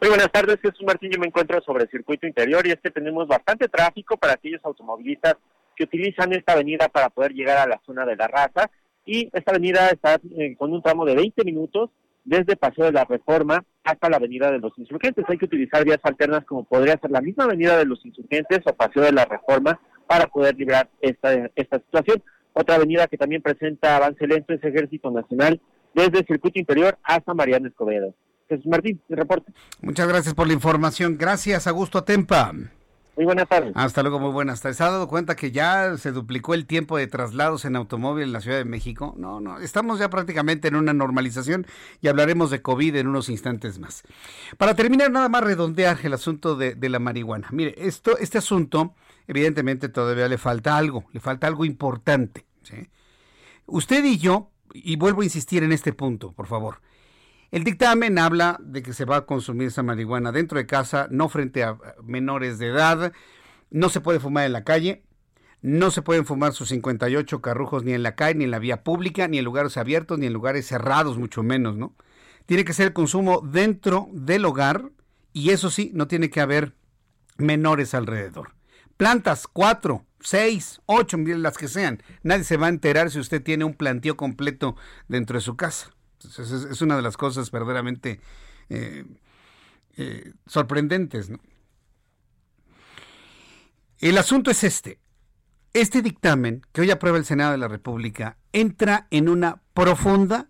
G: Muy buenas tardes, Jesús Martín. Yo me encuentro sobre el circuito interior y es que tenemos bastante tráfico para aquellos automovilistas utilizan esta avenida para poder llegar a la zona de la raza. Y esta avenida está eh, con un tramo de 20 minutos desde Paseo de la Reforma hasta la Avenida de los Insurgentes. Hay que utilizar vías alternas como podría ser la misma Avenida de los Insurgentes o Paseo de la Reforma para poder librar esta, esta situación. Otra avenida que también presenta avance lento es Ejército Nacional desde el circuito interior hasta Mariano Escobedo. Jesús Martín, reporte.
A: Muchas gracias por la información. Gracias, Augusto Atempa.
G: Muy buenas tardes.
A: Hasta luego, muy buenas tardes. ¿Se ha dado cuenta que ya se duplicó el tiempo de traslados en automóvil en la Ciudad de México? No, no, estamos ya prácticamente en una normalización y hablaremos de COVID en unos instantes más. Para terminar, nada más redondear el asunto de, la marihuana. Mire, esto, este asunto, evidentemente todavía le falta algo, le falta algo importante. ¿sí? Usted y yo, y vuelvo a insistir en este punto, por favor, el dictamen habla de que se va a consumir esa marihuana dentro de casa, no frente a menores de edad, no se puede fumar en la calle, no se pueden fumar sus 58 carrujos ni en la calle, ni en la vía pública, ni en lugares abiertos, ni en lugares cerrados, mucho menos, ¿no? Tiene que ser el consumo dentro del hogar y eso sí, no tiene que haber menores alrededor. Plantas, cuatro, seis, ocho, las que sean. Nadie se va a enterar si usted tiene un planteo completo dentro de su casa. Es, una de las cosas verdaderamente eh, eh, sorprendentes. El asunto es este. Este dictamen que hoy aprueba el Senado de la República entra en una profunda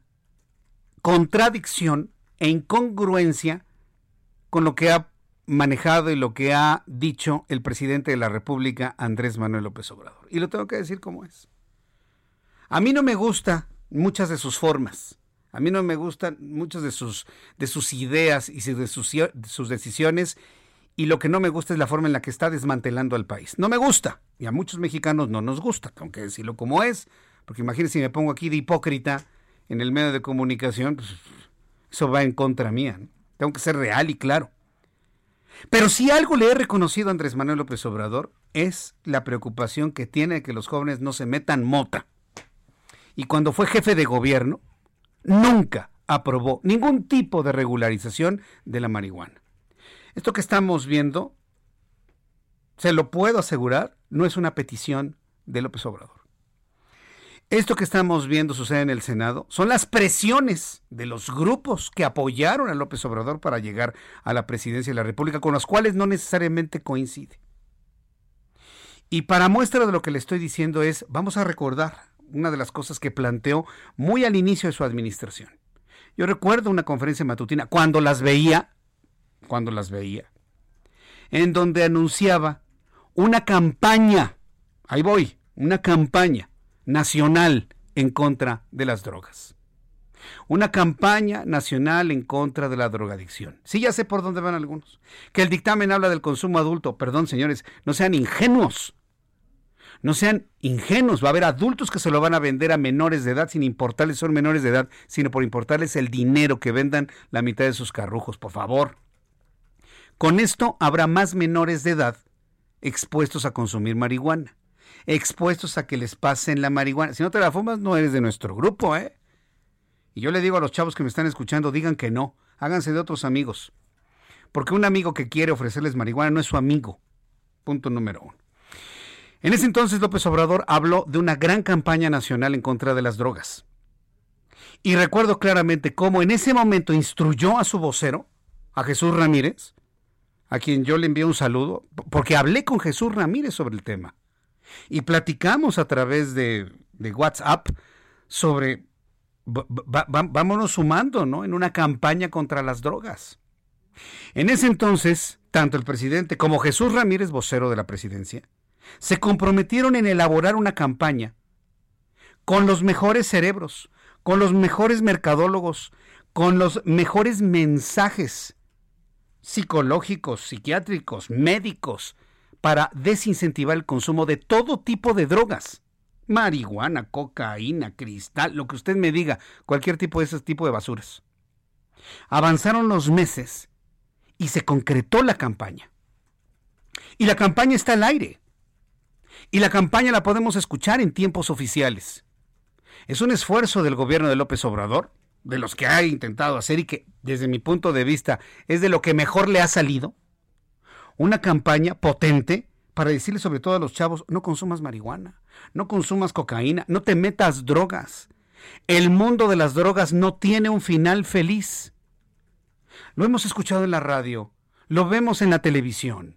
A: contradicción e incongruencia con lo que ha manejado y lo que ha dicho el presidente de la República, Andrés Manuel López Obrador. Y lo tengo que decir como es. A mí no me gustan muchas de sus formas. A mí no me gustan muchas de sus, de sus ideas y de sus, de sus decisiones. Y lo que no me gusta es la forma en la que está desmantelando al país. No me gusta. Y a muchos mexicanos no nos gusta. Tengo que decirlo como es. Porque imagínense si me pongo aquí de hipócrita en el medio de comunicación. Pues, eso va en contra mía. ¿no? Tengo que ser real y claro. Pero si algo le he reconocido a Andrés Manuel López Obrador es la preocupación que tiene de que los jóvenes no se metan mota. Y cuando fue jefe de gobierno, nunca aprobó ningún tipo de regularización de la marihuana. Esto que estamos viendo, se lo puedo asegurar, no es una petición de López Obrador. Esto que estamos viendo sucede en el Senado son las presiones de los grupos que apoyaron a López Obrador para llegar a la presidencia de la República, con los cuales no necesariamente coincide. Y para muestra de lo que le estoy diciendo es, vamos a recordar una de las cosas que planteó muy al inicio de su administración. Yo recuerdo una conferencia matutina, cuando las veía, cuando las veía, en donde anunciaba una campaña, ahí voy, una campaña nacional en contra de las drogas. Una campaña nacional en contra de la drogadicción. Sí, ya sé por dónde van algunos. Que el dictamen habla del consumo adulto. Perdón, señores, no sean ingenuos. No sean ingenuos, va a haber adultos que se lo van a vender a menores de edad sin importarles son menores de edad, sino por importarles el dinero que vendan la mitad de sus carrujos, por favor. Con esto habrá más menores de edad expuestos a consumir marihuana, expuestos a que les pasen la marihuana. Si no te la fumas, no eres de nuestro grupo, ¿eh? Y yo le digo a los chavos que me están escuchando, digan que no, háganse de otros amigos. Porque un amigo que quiere ofrecerles marihuana no es su amigo. Punto número uno. En ese entonces López Obrador habló de una gran campaña nacional en contra de las drogas. Y recuerdo claramente cómo en ese momento instruyó a su vocero, a Jesús Ramírez, a quien yo le envié un saludo, porque hablé con Jesús Ramírez sobre el tema. Y platicamos a través de, WhatsApp sobre, vámonos sumando, ¿no? En una campaña contra las drogas. En ese entonces, tanto el presidente como Jesús Ramírez, vocero de la presidencia, se comprometieron en elaborar una campaña con los mejores cerebros, con los mejores mercadólogos, con los mejores mensajes psicológicos, psiquiátricos, médicos, para desincentivar el consumo de todo tipo de drogas. Marihuana, cocaína, cristal, lo que usted me diga, cualquier tipo de ese tipo de basuras. Avanzaron los meses y se concretó la campaña. Y la campaña está al aire. Y la campaña la podemos escuchar en tiempos oficiales. Es un esfuerzo del gobierno de López Obrador de los que ha intentado hacer y que desde mi punto de vista es de lo que mejor le ha salido, una campaña potente para decirle sobre todo a los chavos, no consumas marihuana, no consumas cocaína, no te metas drogas. El mundo de las drogas no tiene un final feliz. Lo hemos escuchado en la radio, lo vemos en la televisión.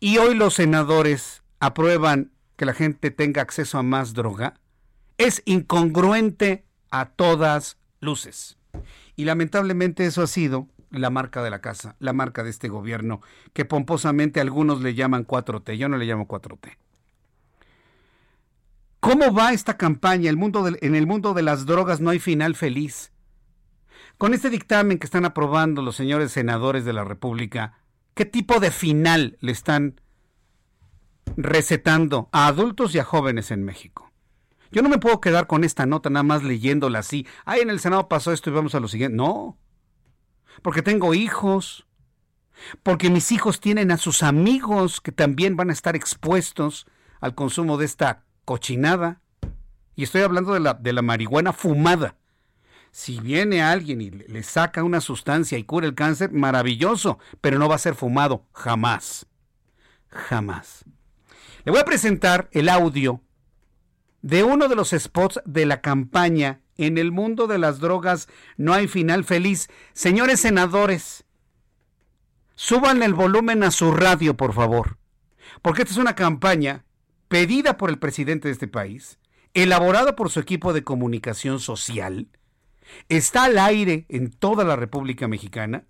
A: Y hoy los senadores aprueban que la gente tenga acceso a más droga. Es incongruente a todas luces. Y lamentablemente eso ha sido la marca de la casa, la marca de este gobierno, que pomposamente algunos le llaman 4T. Yo no le llamo 4T. ¿Cómo va esta campaña? El mundo en el mundo de las drogas no hay final feliz. Con este dictamen que están aprobando los señores senadores de la República, ¿qué tipo de final le están recetando a adultos y a jóvenes en México? Yo no me puedo quedar con esta nota nada más leyéndola así. Ay, en el Senado pasó esto y vamos a lo siguiente. No. Porque tengo hijos. Porque mis hijos tienen a sus amigos que también van a estar expuestos al consumo de esta cochinada. Y estoy hablando de la, de la marihuana fumada. Si viene alguien y le saca una sustancia y cura el cáncer, maravilloso, pero no va a ser fumado, jamás. Jamás. Le voy a presentar el audio de uno de los spots de la campaña En el mundo de las drogas no hay final feliz. Señores senadores, suban el volumen a su radio, por favor, porque esta es una campaña pedida por el presidente de este país, elaborada por su equipo de comunicación social, está al aire en toda la República Mexicana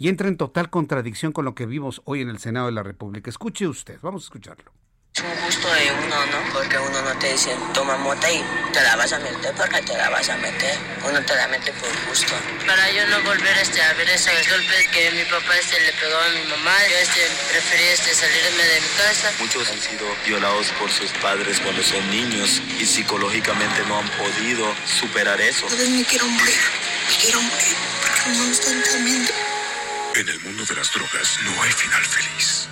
A: y entra en total contradicción con lo que vimos hoy en el Senado de la República. Escuche usted, vamos a escucharlo.
N: Es un gusto de uno, ¿no? Porque uno no te dice, toma mota y te la vas a meter porque te la vas a meter. Uno te la mete por gusto. Para yo no volver este, a ver esos golpes que mi papá este, le pegó a mi mamá, yo este, preferí este, salirme de mi casa.
O: Muchos han sido violados por sus padres cuando son niños y psicológicamente no han podido superar eso.
N: A me quiero morir, me quiero morir porque no me están temiendo.
I: En el mundo de las drogas no hay final feliz.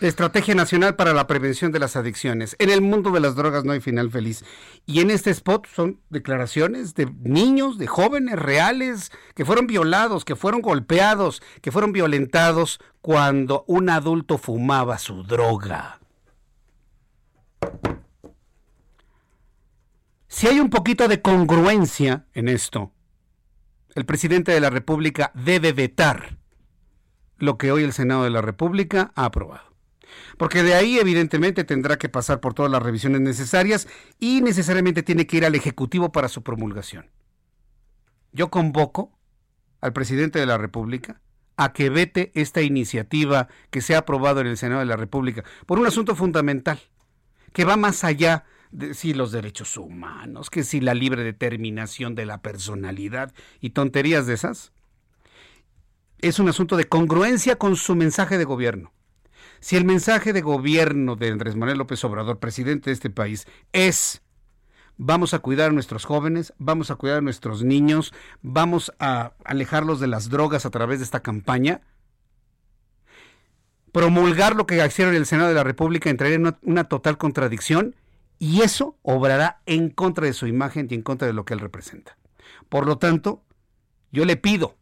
A: Estrategia Nacional para la Prevención de las Adicciones. En el mundo de las drogas no hay final feliz. Y en este spot son declaraciones de niños, de jóvenes reales, que fueron violados, que fueron golpeados, que fueron violentados cuando un adulto fumaba su droga. Si hay un poquito de congruencia en esto, el presidente de la República debe vetar lo que hoy el Senado de la República ha aprobado. Porque de ahí evidentemente tendrá que pasar por todas las revisiones necesarias y necesariamente tiene que ir al Ejecutivo para su promulgación. Yo convoco al presidente de la República a que vete esta iniciativa que se ha aprobado en el Senado de la República por un asunto fundamental que va más allá si los derechos humanos, que si la libre determinación de la personalidad y tonterías de esas. Es un asunto de congruencia con su mensaje de gobierno Si el mensaje de gobierno de Andrés Manuel López Obrador, presidente de este país, es vamos a cuidar a nuestros jóvenes, vamos a cuidar a nuestros niños, vamos a alejarlos de las drogas a través de esta campaña, promulgar lo que hicieron en el Senado de la República entraría en una, total contradicción y eso obrará en contra de su imagen y en contra de lo que él representa. Por lo tanto, yo le pido,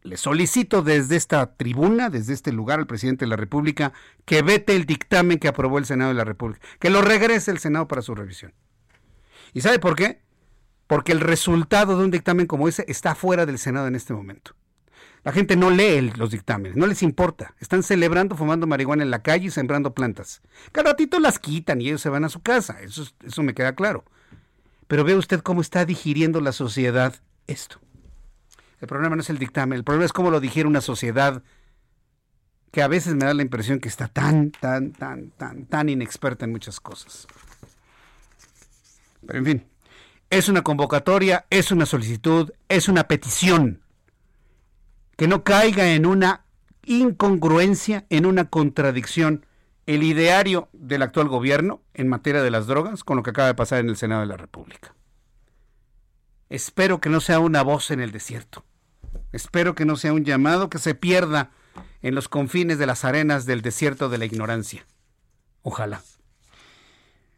A: le solicito desde esta tribuna, desde este lugar al presidente de la República, que vete el dictamen que aprobó el Senado de la República, que lo regrese el Senado para su revisión. ¿Y sabe por qué? Porque el resultado de un dictamen como ese está fuera del Senado en este momento. La gente no lee los dictámenes, no les importa. Están celebrando, fumando marihuana en la calle y sembrando plantas. Cada ratito las quitan y ellos se van a su casa, eso, eso me queda claro. Pero ve usted cómo está digiriendo la sociedad esto. El problema no es el dictamen, el problema es cómo lo digiere una sociedad que a veces me da la impresión que está tan, tan, tan, tan, tan inexperta en muchas cosas. Pero en fin, es una convocatoria, es una solicitud, es una petición. Que no caiga en una incongruencia, en una contradicción el ideario del actual gobierno en materia de las drogas con lo que acaba de pasar en el Senado de la República. Espero que no sea una voz en el desierto. Espero que no sea un llamado que se pierda en los confines de las arenas del desierto de la ignorancia. Ojalá.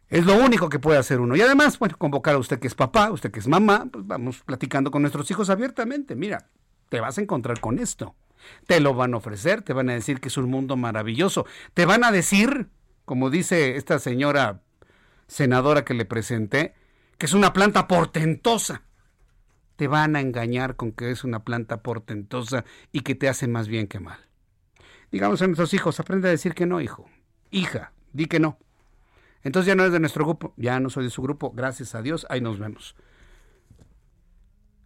A: Es lo único que puede hacer uno. Y además, bueno, convocar a usted que es papá, usted que es mamá, pues vamos platicando con nuestros hijos abiertamente. Mira, te vas a encontrar con esto. Te lo van a ofrecer, te van a decir que es un mundo maravilloso. Te van a decir, como dice esta señora senadora que le presenté, que es una planta portentosa. Te van a engañar con que es una planta portentosa y que te hace más bien que mal. Digamos a nuestros hijos, aprende a decir que no, hijo. Hija, di que no. Entonces ya no es de nuestro grupo, ya no soy de su grupo, gracias a Dios, ahí nos vemos.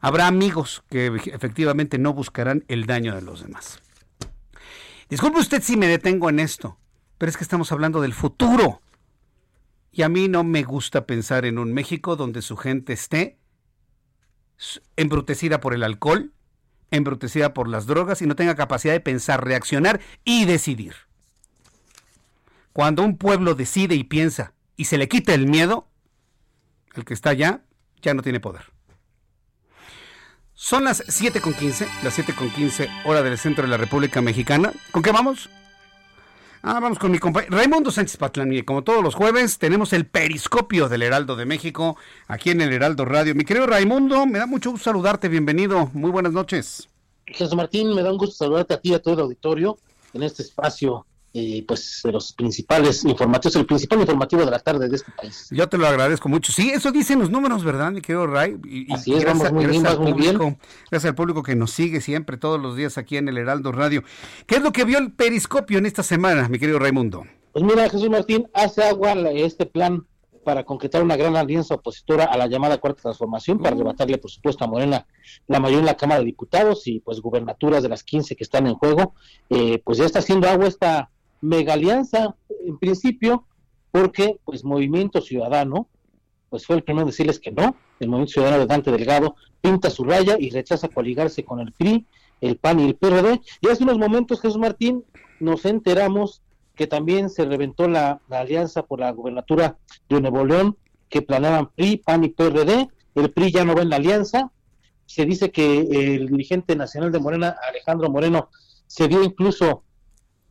A: Habrá amigos que efectivamente no buscarán el daño de los demás. Disculpe usted si me detengo en esto, pero es que estamos hablando del futuro. Y a mí no me gusta pensar en un México donde su gente esté embrutecida por el alcohol, embrutecida por las drogas y no tenga capacidad de pensar, reaccionar y decidir. Cuando un pueblo decide y piensa y se le quita el miedo, el que está allá ya no tiene poder. Son las 7.15, las 7.15 hora del centro de la República Mexicana. ¿Con qué vamos? Ah, vamos con mi compañero Raimundo Sánchez Patlán. Como todos los jueves, tenemos el periscopio del Heraldo de México aquí en el Heraldo Radio. Mi querido Raimundo, me da mucho gusto saludarte. Bienvenido. Muy buenas noches.
P: Jesús Martín, me da un gusto saludarte a ti y a todo el auditorio en este espacio eh, pues de los principales informativos, el principal informativo de la tarde de este país.
A: Yo te lo agradezco mucho. Sí, eso dicen los números, ¿verdad, mi querido Ray?
P: Y, Así es, gracias, vamos muy bien, al público,
A: Gracias al público que nos sigue siempre, todos los días aquí en el Heraldo Radio. ¿Qué es lo que vio el periscopio en esta semana, mi querido Raimundo?
P: Pues mira, Jesús Martín, hace agua este plan para concretar una gran alianza opositora a la llamada Cuarta Transformación, para arrebatarle, por supuesto, a Morena la mayoría en la Cámara de Diputados y pues gubernaturas de las 15 que están en juego. Eh, pues ya está haciendo agua esta mega alianza en principio, porque pues Movimiento Ciudadano, pues fue el primero en decirles que no, el Movimiento Ciudadano de Dante Delgado pinta su raya y rechaza coligarse con el PRI, el PAN y el PRD. Y hace unos momentos, Jesús Martín, nos enteramos que también se reventó la, alianza por la gubernatura de Nuevo León, que planeaban PRI, PAN y PRD, el PRI ya no va en la alianza, se dice que el dirigente nacional de Morena, Alejandro Moreno, se dio incluso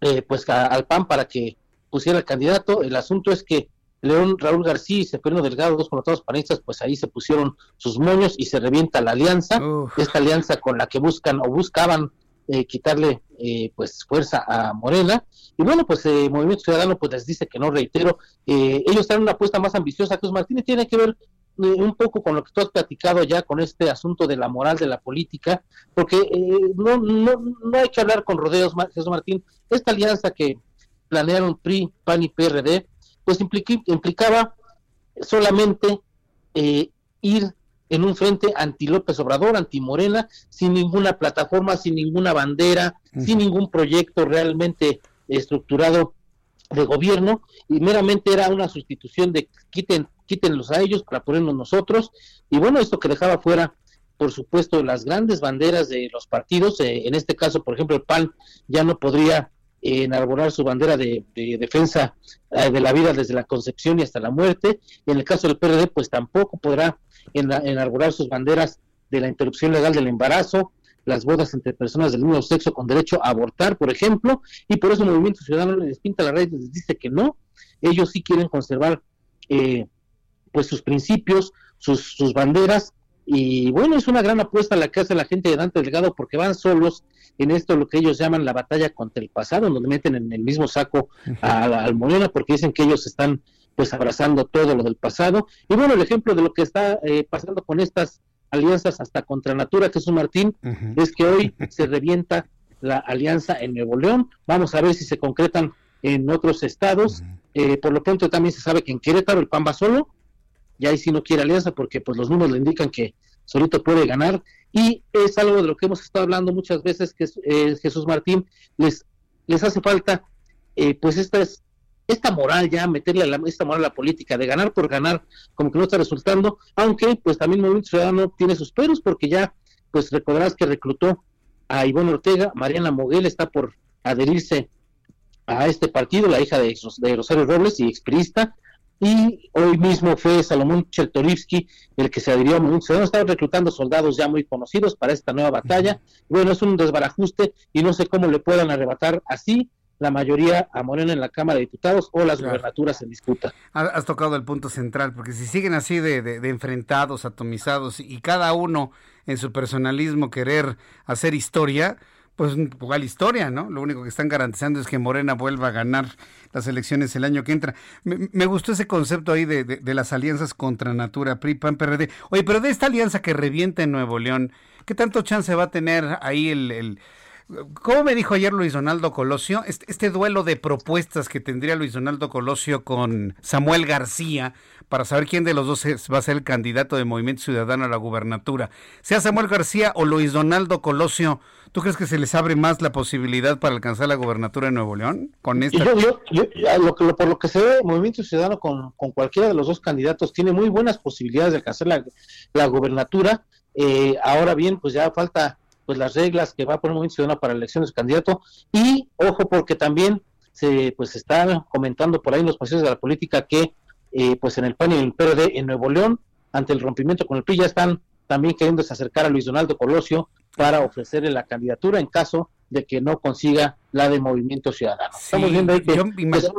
P: eh, pues al PAN para que pusiera el candidato. El asunto es que León Raúl García y Seferino Delgado, dos connotados panistas, pues ahí se pusieron sus moños y se revienta la alianza, esta alianza con la que buscan o buscaban eh, quitarle eh, pues fuerza a Morena. Y bueno, pues el Movimiento Ciudadano pues les dice que no, reitero, ellos traen una apuesta más ambiciosa. Cruz Martínez tiene que ver un poco con lo que tú has platicado ya con este asunto de la moral de la política, porque eh, no, no, no hay que hablar con rodeos, Jesús Martín. Esta alianza que planearon PRI, PAN y PRD, pues implicaba solamente eh, ir en un frente anti López Obrador, anti Morena, sin ninguna plataforma, sin ninguna bandera, sin ningún proyecto realmente estructurado de gobierno y meramente era una sustitución de quiten quítenlos a ellos para ponernos nosotros. Y bueno esto que dejaba fuera por supuesto las grandes banderas de los partidos eh, en este caso por ejemplo el PAN ya no podría enarbolar su bandera de, defensa eh, de la vida desde la concepción y hasta la muerte. Y en el caso del PRD, pues tampoco podrá enarbolar sus banderas de la interrupción legal del embarazo, las bodas entre personas del mismo sexo con derecho a abortar, por ejemplo, y por eso el Movimiento Ciudadano les pinta la red y les dice que no, ellos sí quieren conservar eh, pues sus principios, sus, sus banderas, y bueno, es una gran apuesta la que hace la gente de Dante Delgado porque van solos en esto lo que ellos llaman la batalla contra el pasado, donde meten en el mismo saco al Morena porque dicen que ellos están pues abrazando todo lo del pasado. Y bueno, el ejemplo de lo que está eh, pasando con estas alianzas hasta contra Natura, Jesús Martín, es que hoy se revienta la alianza en Nuevo León. Vamos a ver si se concretan en otros estados. Eh, por lo pronto también se sabe que en Querétaro el PAN va solo, y ahí sí no quiere alianza porque pues los números le indican que solito puede ganar. Y es algo de lo que hemos estado hablando muchas veces que eh, Jesús Martín les les hace falta eh, pues esta es esta moral ya meterle la, esta moral a la política de ganar por ganar como que no está resultando aunque pues también Movimiento Ciudadano tiene sus peros porque ya pues recordarás que reclutó a Ivonne Ortega Mariana Moguel está por adherirse a este partido la hija de, de Rosario Robles y exprista y hoy mismo fue Salomón Chertorivsky el que se adhirió a Movimiento Ciudadano. Estaba reclutando soldados ya muy conocidos para esta nueva batalla. Bueno, es un desbarajuste y no sé cómo le puedan arrebatar así la mayoría a Morena en la Cámara de Diputados o las gubernaturas en disputa.
A: Has tocado el punto central, porque si siguen así de, de, enfrentados, atomizados y cada uno en su personalismo querer hacer historia, pues igual historia, ¿no? Lo único que están garantizando es que Morena vuelva a ganar las elecciones el año que entra. Me, gustó ese concepto ahí de, de, las alianzas contra Natura, PRI, PAN, PRD. Oye, pero de esta alianza que revienta en Nuevo León, ¿qué tanto chance va a tener ahí el, el ¿Cómo me dijo ayer Luis Donaldo Colosio? Este, este, duelo de propuestas que tendría Luis Donaldo Colosio con Samuel García para saber quién de los dos va a ser el candidato de Movimiento Ciudadano a la gubernatura. Sea Samuel García o Luis Donaldo Colosio, ¿tú crees que se les abre más la posibilidad para alcanzar la gubernatura de Nuevo León? Con esta...
P: yo, lo que, por lo que se ve, Movimiento Ciudadano con, cualquiera de los dos candidatos tiene muy buenas posibilidades de alcanzar la, la gubernatura. Eh, ahora bien, pues ya falta pues las reglas que va a poner Movimiento Ciudadano para elecciones de candidato y ojo porque también se pues está comentando por ahí en los pasillos de la política que eh, pues en el PAN y en el PRD en Nuevo León, ante el rompimiento con el PRI, ya están también queriendo acercar a Luis Donaldo Colosio para ofrecerle la candidatura en caso de que no consiga la de Movimiento Ciudadano. Estamos viendo ahí que...
A: Pues,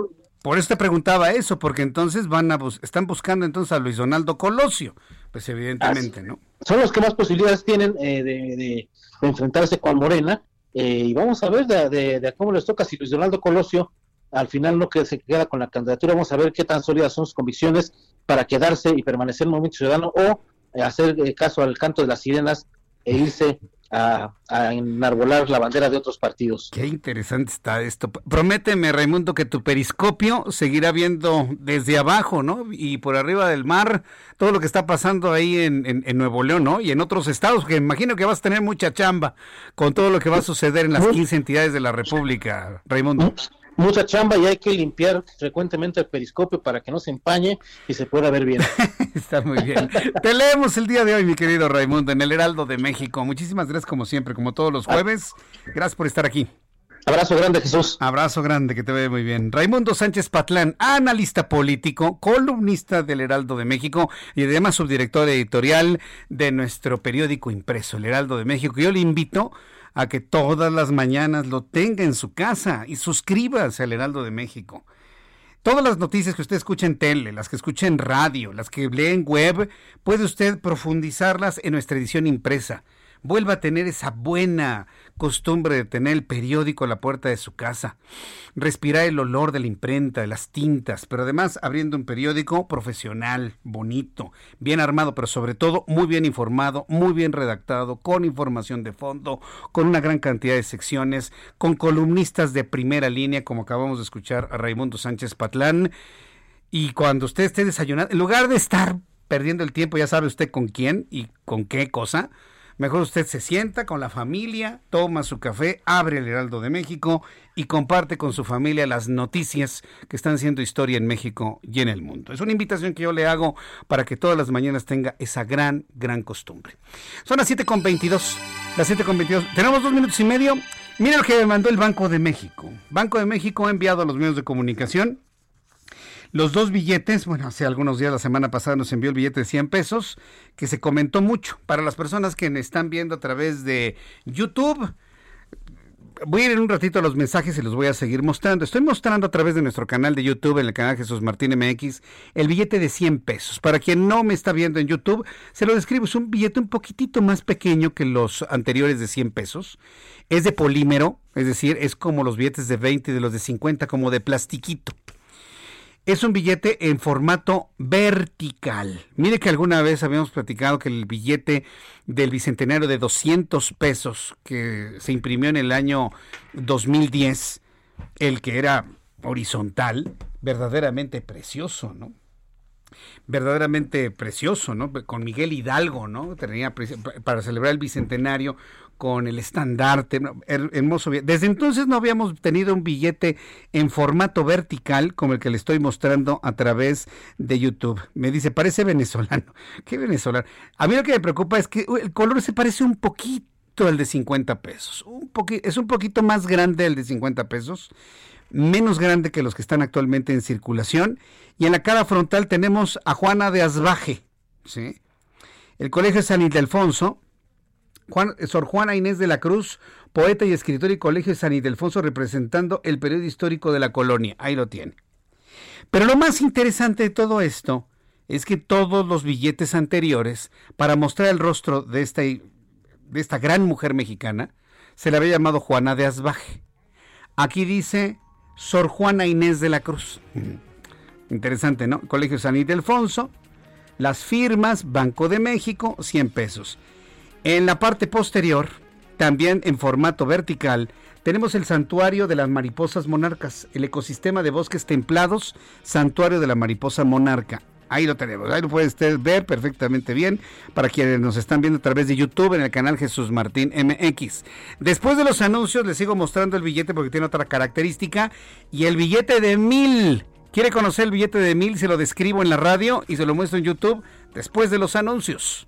A: por eso te preguntaba eso, porque entonces van a están buscando entonces a Luis Donaldo Colosio, pues evidentemente, ¿no?
P: Son los que más posibilidades tienen eh, de, enfrentarse con Morena, eh, y vamos a ver de, de, cómo les toca si Luis Donaldo Colosio al final no que se queda con la candidatura, vamos a ver qué tan sólidas son sus convicciones para quedarse y permanecer en el Movimiento Ciudadano o hacer eh, caso al canto de las sirenas e irse a, enarbolar la bandera de otros partidos.
A: Qué interesante está esto. Prométeme, Raimundo, que tu periscopio seguirá viendo desde abajo, ¿no? Y por arriba del mar todo lo que está pasando ahí en, en, Nuevo León, ¿no? Y en otros estados, que imagino que vas a tener mucha chamba con todo lo que va a suceder en las 15 entidades de la República, Raimundo
P: mucha chamba y hay que limpiar frecuentemente el periscopio para que no se empañe y se pueda ver bien. [laughs]
A: Está muy bien. Te leemos el día de hoy, mi querido Raimundo, en el Heraldo de México. Muchísimas gracias como siempre, como todos los jueves. Gracias por estar aquí.
P: Abrazo grande, Jesús.
A: Abrazo grande, que te vea muy bien. Raimundo Sánchez Patlán, analista político, columnista del Heraldo de México y además subdirector editorial de nuestro periódico impreso, El Heraldo de México. Yo le invito a que todas las mañanas lo tenga en su casa y suscríbase al Heraldo de México. Todas las noticias que usted escucha en tele, las que escucha en radio, las que lee en web, puede usted profundizarlas en nuestra edición impresa vuelva a tener esa buena costumbre de tener el periódico a la puerta de su casa, respirar el olor de la imprenta, de las tintas, pero además abriendo un periódico profesional, bonito, bien armado, pero sobre todo muy bien informado, muy bien redactado, con información de fondo, con una gran cantidad de secciones, con columnistas de primera línea, como acabamos de escuchar a Raimundo Sánchez Patlán. Y cuando usted esté desayunando, en lugar de estar perdiendo el tiempo, ya sabe usted con quién y con qué cosa, Mejor usted se sienta con la familia, toma su café, abre el Heraldo de México y comparte con su familia las noticias que están siendo historia en México y en el mundo. Es una invitación que yo le hago para que todas las mañanas tenga esa gran, gran costumbre. Son las 7.22. Las 7.22. Tenemos dos minutos y medio. Mira lo que me mandó el Banco de México. Banco de México ha enviado a los medios de comunicación los dos billetes, bueno, hace algunos días, la semana pasada nos envió el billete de 100 pesos, que se comentó mucho. Para las personas que me están viendo a través de YouTube, voy a ir en un ratito a los mensajes y los voy a seguir mostrando. Estoy mostrando a través de nuestro canal de YouTube, en el canal Jesús Martín MX, el billete de 100 pesos. Para quien no me está viendo en YouTube, se lo describo. Es un billete un poquitito más pequeño que los anteriores de 100 pesos. Es de polímero, es decir, es como los billetes de 20 y de los de 50, como de plastiquito. Es un billete en formato vertical. Mire que alguna vez habíamos platicado que el billete del bicentenario de 200 pesos que se imprimió en el año 2010, el que era horizontal, verdaderamente precioso, ¿no? verdaderamente precioso, ¿no? Con Miguel Hidalgo, ¿no? Tenía para celebrar el bicentenario con el estandarte, hermoso. Desde entonces no habíamos tenido un billete en formato vertical como el que le estoy mostrando a través de YouTube. Me dice, parece venezolano. [laughs] ¿Qué venezolano? A mí lo que me preocupa es que el color se parece un poquito al de 50 pesos. Es un poquito más grande el de 50 pesos, menos grande que los que están actualmente en circulación. Y en la cara frontal tenemos a Juana de Asbaje. El Colegio San Ildefonso Juan, Sor Juana Inés de la Cruz, poeta y escritor y colegio de San Ildefonso representando el periodo histórico de la colonia. Ahí lo tiene. Pero lo más interesante de todo esto es que todos los billetes anteriores, para mostrar el rostro de esta, de esta gran mujer mexicana, se le había llamado Juana de Asbaje. Aquí dice Sor Juana Inés de la Cruz. Interesante, ¿no? Colegio San Ildefonso, las firmas, Banco de México, 100 pesos. En la parte posterior, también en formato vertical, tenemos el santuario de las mariposas monarcas, el ecosistema de bosques templados, santuario de la mariposa monarca. Ahí lo tenemos, ahí lo puede usted ver perfectamente bien para quienes nos están viendo a través de YouTube en el canal Jesús Martín MX. Después de los anuncios les sigo mostrando el billete porque tiene otra característica y el billete de mil. ¿Quiere conocer el billete de mil? Se lo describo en la radio y se lo muestro en YouTube después de los anuncios.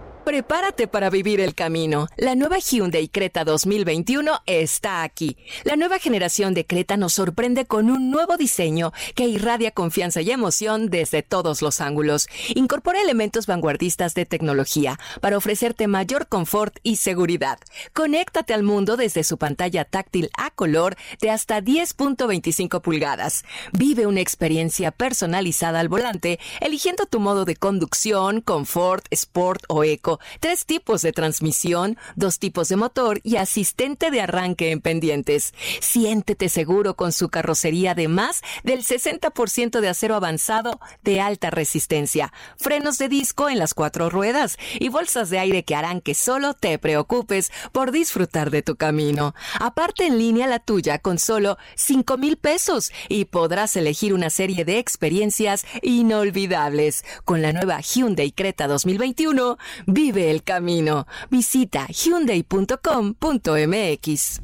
Q: Prepárate para vivir el camino. La nueva Hyundai Creta 2021 está aquí. La nueva generación de Creta nos sorprende con un nuevo diseño que irradia confianza y emoción desde todos los ángulos. Incorpora elementos vanguardistas de tecnología para ofrecerte mayor confort y seguridad. Conéctate al mundo desde su pantalla táctil a color de hasta 10.25 pulgadas. Vive una experiencia personalizada al volante, eligiendo tu modo de conducción, confort, sport o eco tres tipos de transmisión, dos tipos de motor y asistente de arranque en pendientes. Siéntete seguro con su carrocería de más del 60% de acero avanzado de alta resistencia, frenos de disco en las cuatro ruedas y bolsas de aire que harán que solo te preocupes por disfrutar de tu camino. Aparte en línea la tuya con solo 5 mil pesos y podrás elegir una serie de experiencias inolvidables. Con la nueva Hyundai Creta 2021, Vive el camino. Visita hyundai.com.mx.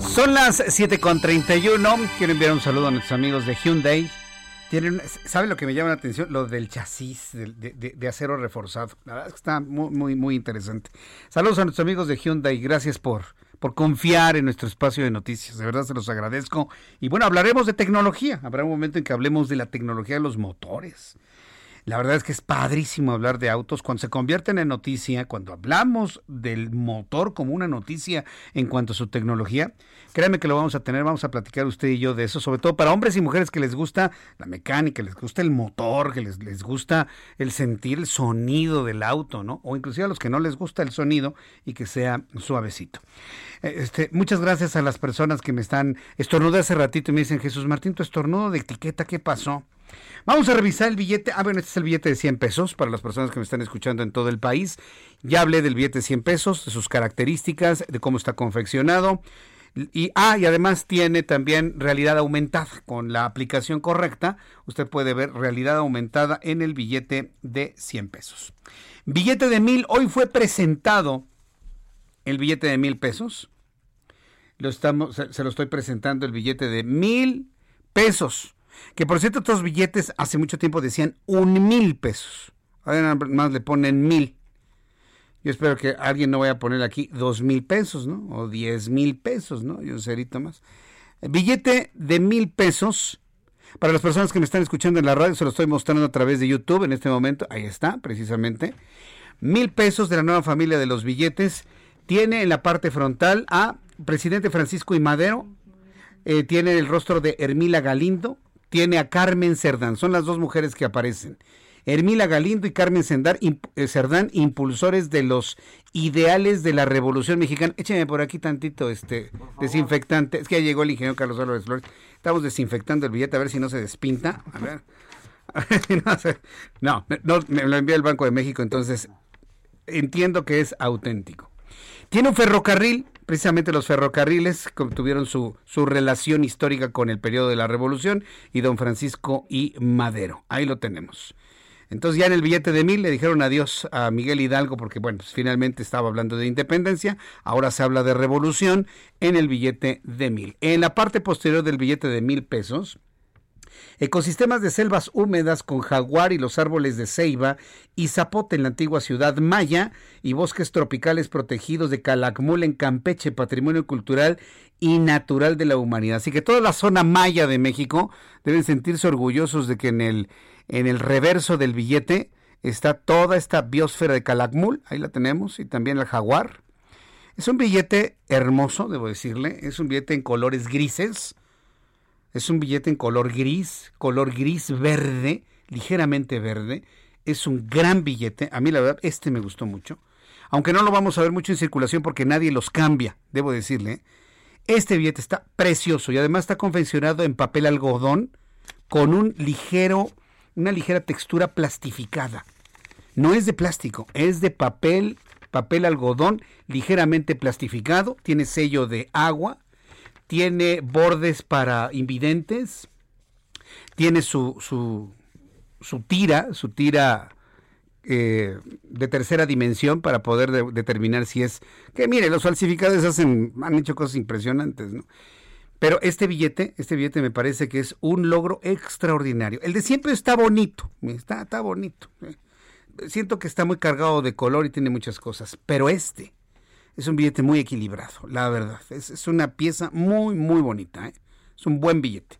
A: Son las 7.31. Quiero enviar un saludo a nuestros amigos de Hyundai. Tienen, ¿Sabe lo que me llama la atención? Lo del chasis de, acero reforzado. La verdad es que está muy, muy, muy interesante. Saludos a nuestros amigos de Hyundai. Gracias por, por confiar en nuestro espacio de noticias. De verdad se los agradezco. Y bueno, hablaremos de tecnología. Habrá un momento en que hablemos de la tecnología de los motores. La verdad es que es padrísimo hablar de autos cuando se convierten en noticia, cuando hablamos del motor como una noticia en cuanto a su tecnología. Créanme que lo vamos a tener, vamos a platicar usted y yo de eso, sobre todo para hombres y mujeres que les gusta la mecánica, les gusta el motor, que les, les gusta el sentir el sonido del auto, ¿no? O inclusive a los que no les gusta el sonido y que sea suavecito. Eh, este, muchas gracias a las personas que me están estornudando hace ratito y me dicen, Jesús Martín, tu estornudo de etiqueta, ¿qué pasó? Vamos a revisar el billete. Ah, bueno, este es el billete de 100 pesos para las personas que me están escuchando en todo el país. Ya hablé del billete de 100 pesos, de sus características, de cómo está confeccionado. Y, ah, y además tiene también realidad aumentada. Con la aplicación correcta, usted puede ver realidad aumentada en el billete de 100 pesos. Billete de mil, hoy fue presentado el billete de mil pesos. Lo estamos, se, se lo estoy presentando el billete de mil pesos. Que por cierto, estos billetes hace mucho tiempo decían un mil pesos. Ahora más le ponen mil. Yo espero que alguien no vaya a poner aquí dos mil pesos, ¿no? O diez mil pesos, ¿no? Y un cerito más. Billete de mil pesos. Para las personas que me están escuchando en la radio, se lo estoy mostrando a través de YouTube en este momento. Ahí está, precisamente. Mil pesos de la nueva familia de los billetes. Tiene en la parte frontal a presidente Francisco y Madero. Eh, tiene el rostro de Hermila Galindo. Tiene a Carmen Cerdán. Son las dos mujeres que aparecen. Hermila Galindo y Carmen Cerdán, Cerdán, impulsores de los ideales de la Revolución Mexicana. Écheme por aquí tantito este desinfectante. Es que ya llegó el ingeniero Carlos Álvarez Flores. Estamos desinfectando el billete a ver si no se despinta. A ver. [laughs] no, no, me lo envía el Banco de México, entonces entiendo que es auténtico. Tiene un ferrocarril, precisamente los ferrocarriles tuvieron su, su relación histórica con el periodo de la Revolución y don Francisco y Madero. Ahí lo tenemos. Entonces ya en el billete de mil le dijeron adiós a Miguel Hidalgo porque bueno, pues finalmente estaba hablando de independencia, ahora se habla de revolución en el billete de mil. En la parte posterior del billete de mil pesos, ecosistemas de selvas húmedas con jaguar y los árboles de ceiba y zapote en la antigua ciudad maya y bosques tropicales protegidos de Calakmul en Campeche, patrimonio cultural y natural de la humanidad. Así que toda la zona maya de México deben sentirse orgullosos de que en el en el reverso del billete está toda esta biosfera de Calakmul, ahí la tenemos, y también el jaguar. Es un billete hermoso, debo decirle, es un billete en colores grises, es un billete en color gris, color gris verde, ligeramente verde, es un gran billete, a mí la verdad este me gustó mucho, aunque no lo vamos a ver mucho en circulación porque nadie los cambia, debo decirle. Este billete está precioso y además está confeccionado en papel algodón con un ligero una ligera textura plastificada. No es de plástico, es de papel, papel algodón ligeramente plastificado, tiene sello de agua, tiene bordes para invidentes, tiene su, su, su tira, su tira eh, de tercera dimensión para poder determinar si es que mire los falsificadores hacen han hecho cosas impresionantes no pero este billete, este billete me parece que es un logro extraordinario. El de siempre está bonito, está, está bonito. ¿eh? Siento que está muy cargado de color y tiene muchas cosas, pero este es un billete muy equilibrado, la verdad. Es, una pieza muy, muy bonita. ¿eh? Es un buen billete.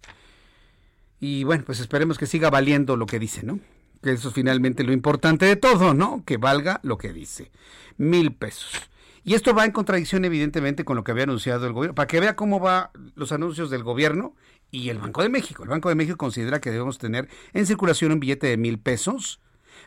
A: Y bueno, pues esperemos que siga valiendo lo que dice, ¿no? Que eso es finalmente lo importante de todo, ¿no? Que valga lo que dice. Mil pesos. Y esto va en contradicción evidentemente con lo que había anunciado el gobierno, para que vea cómo van los anuncios del gobierno y el Banco de México. El Banco de México considera que debemos tener en circulación un billete de mil pesos,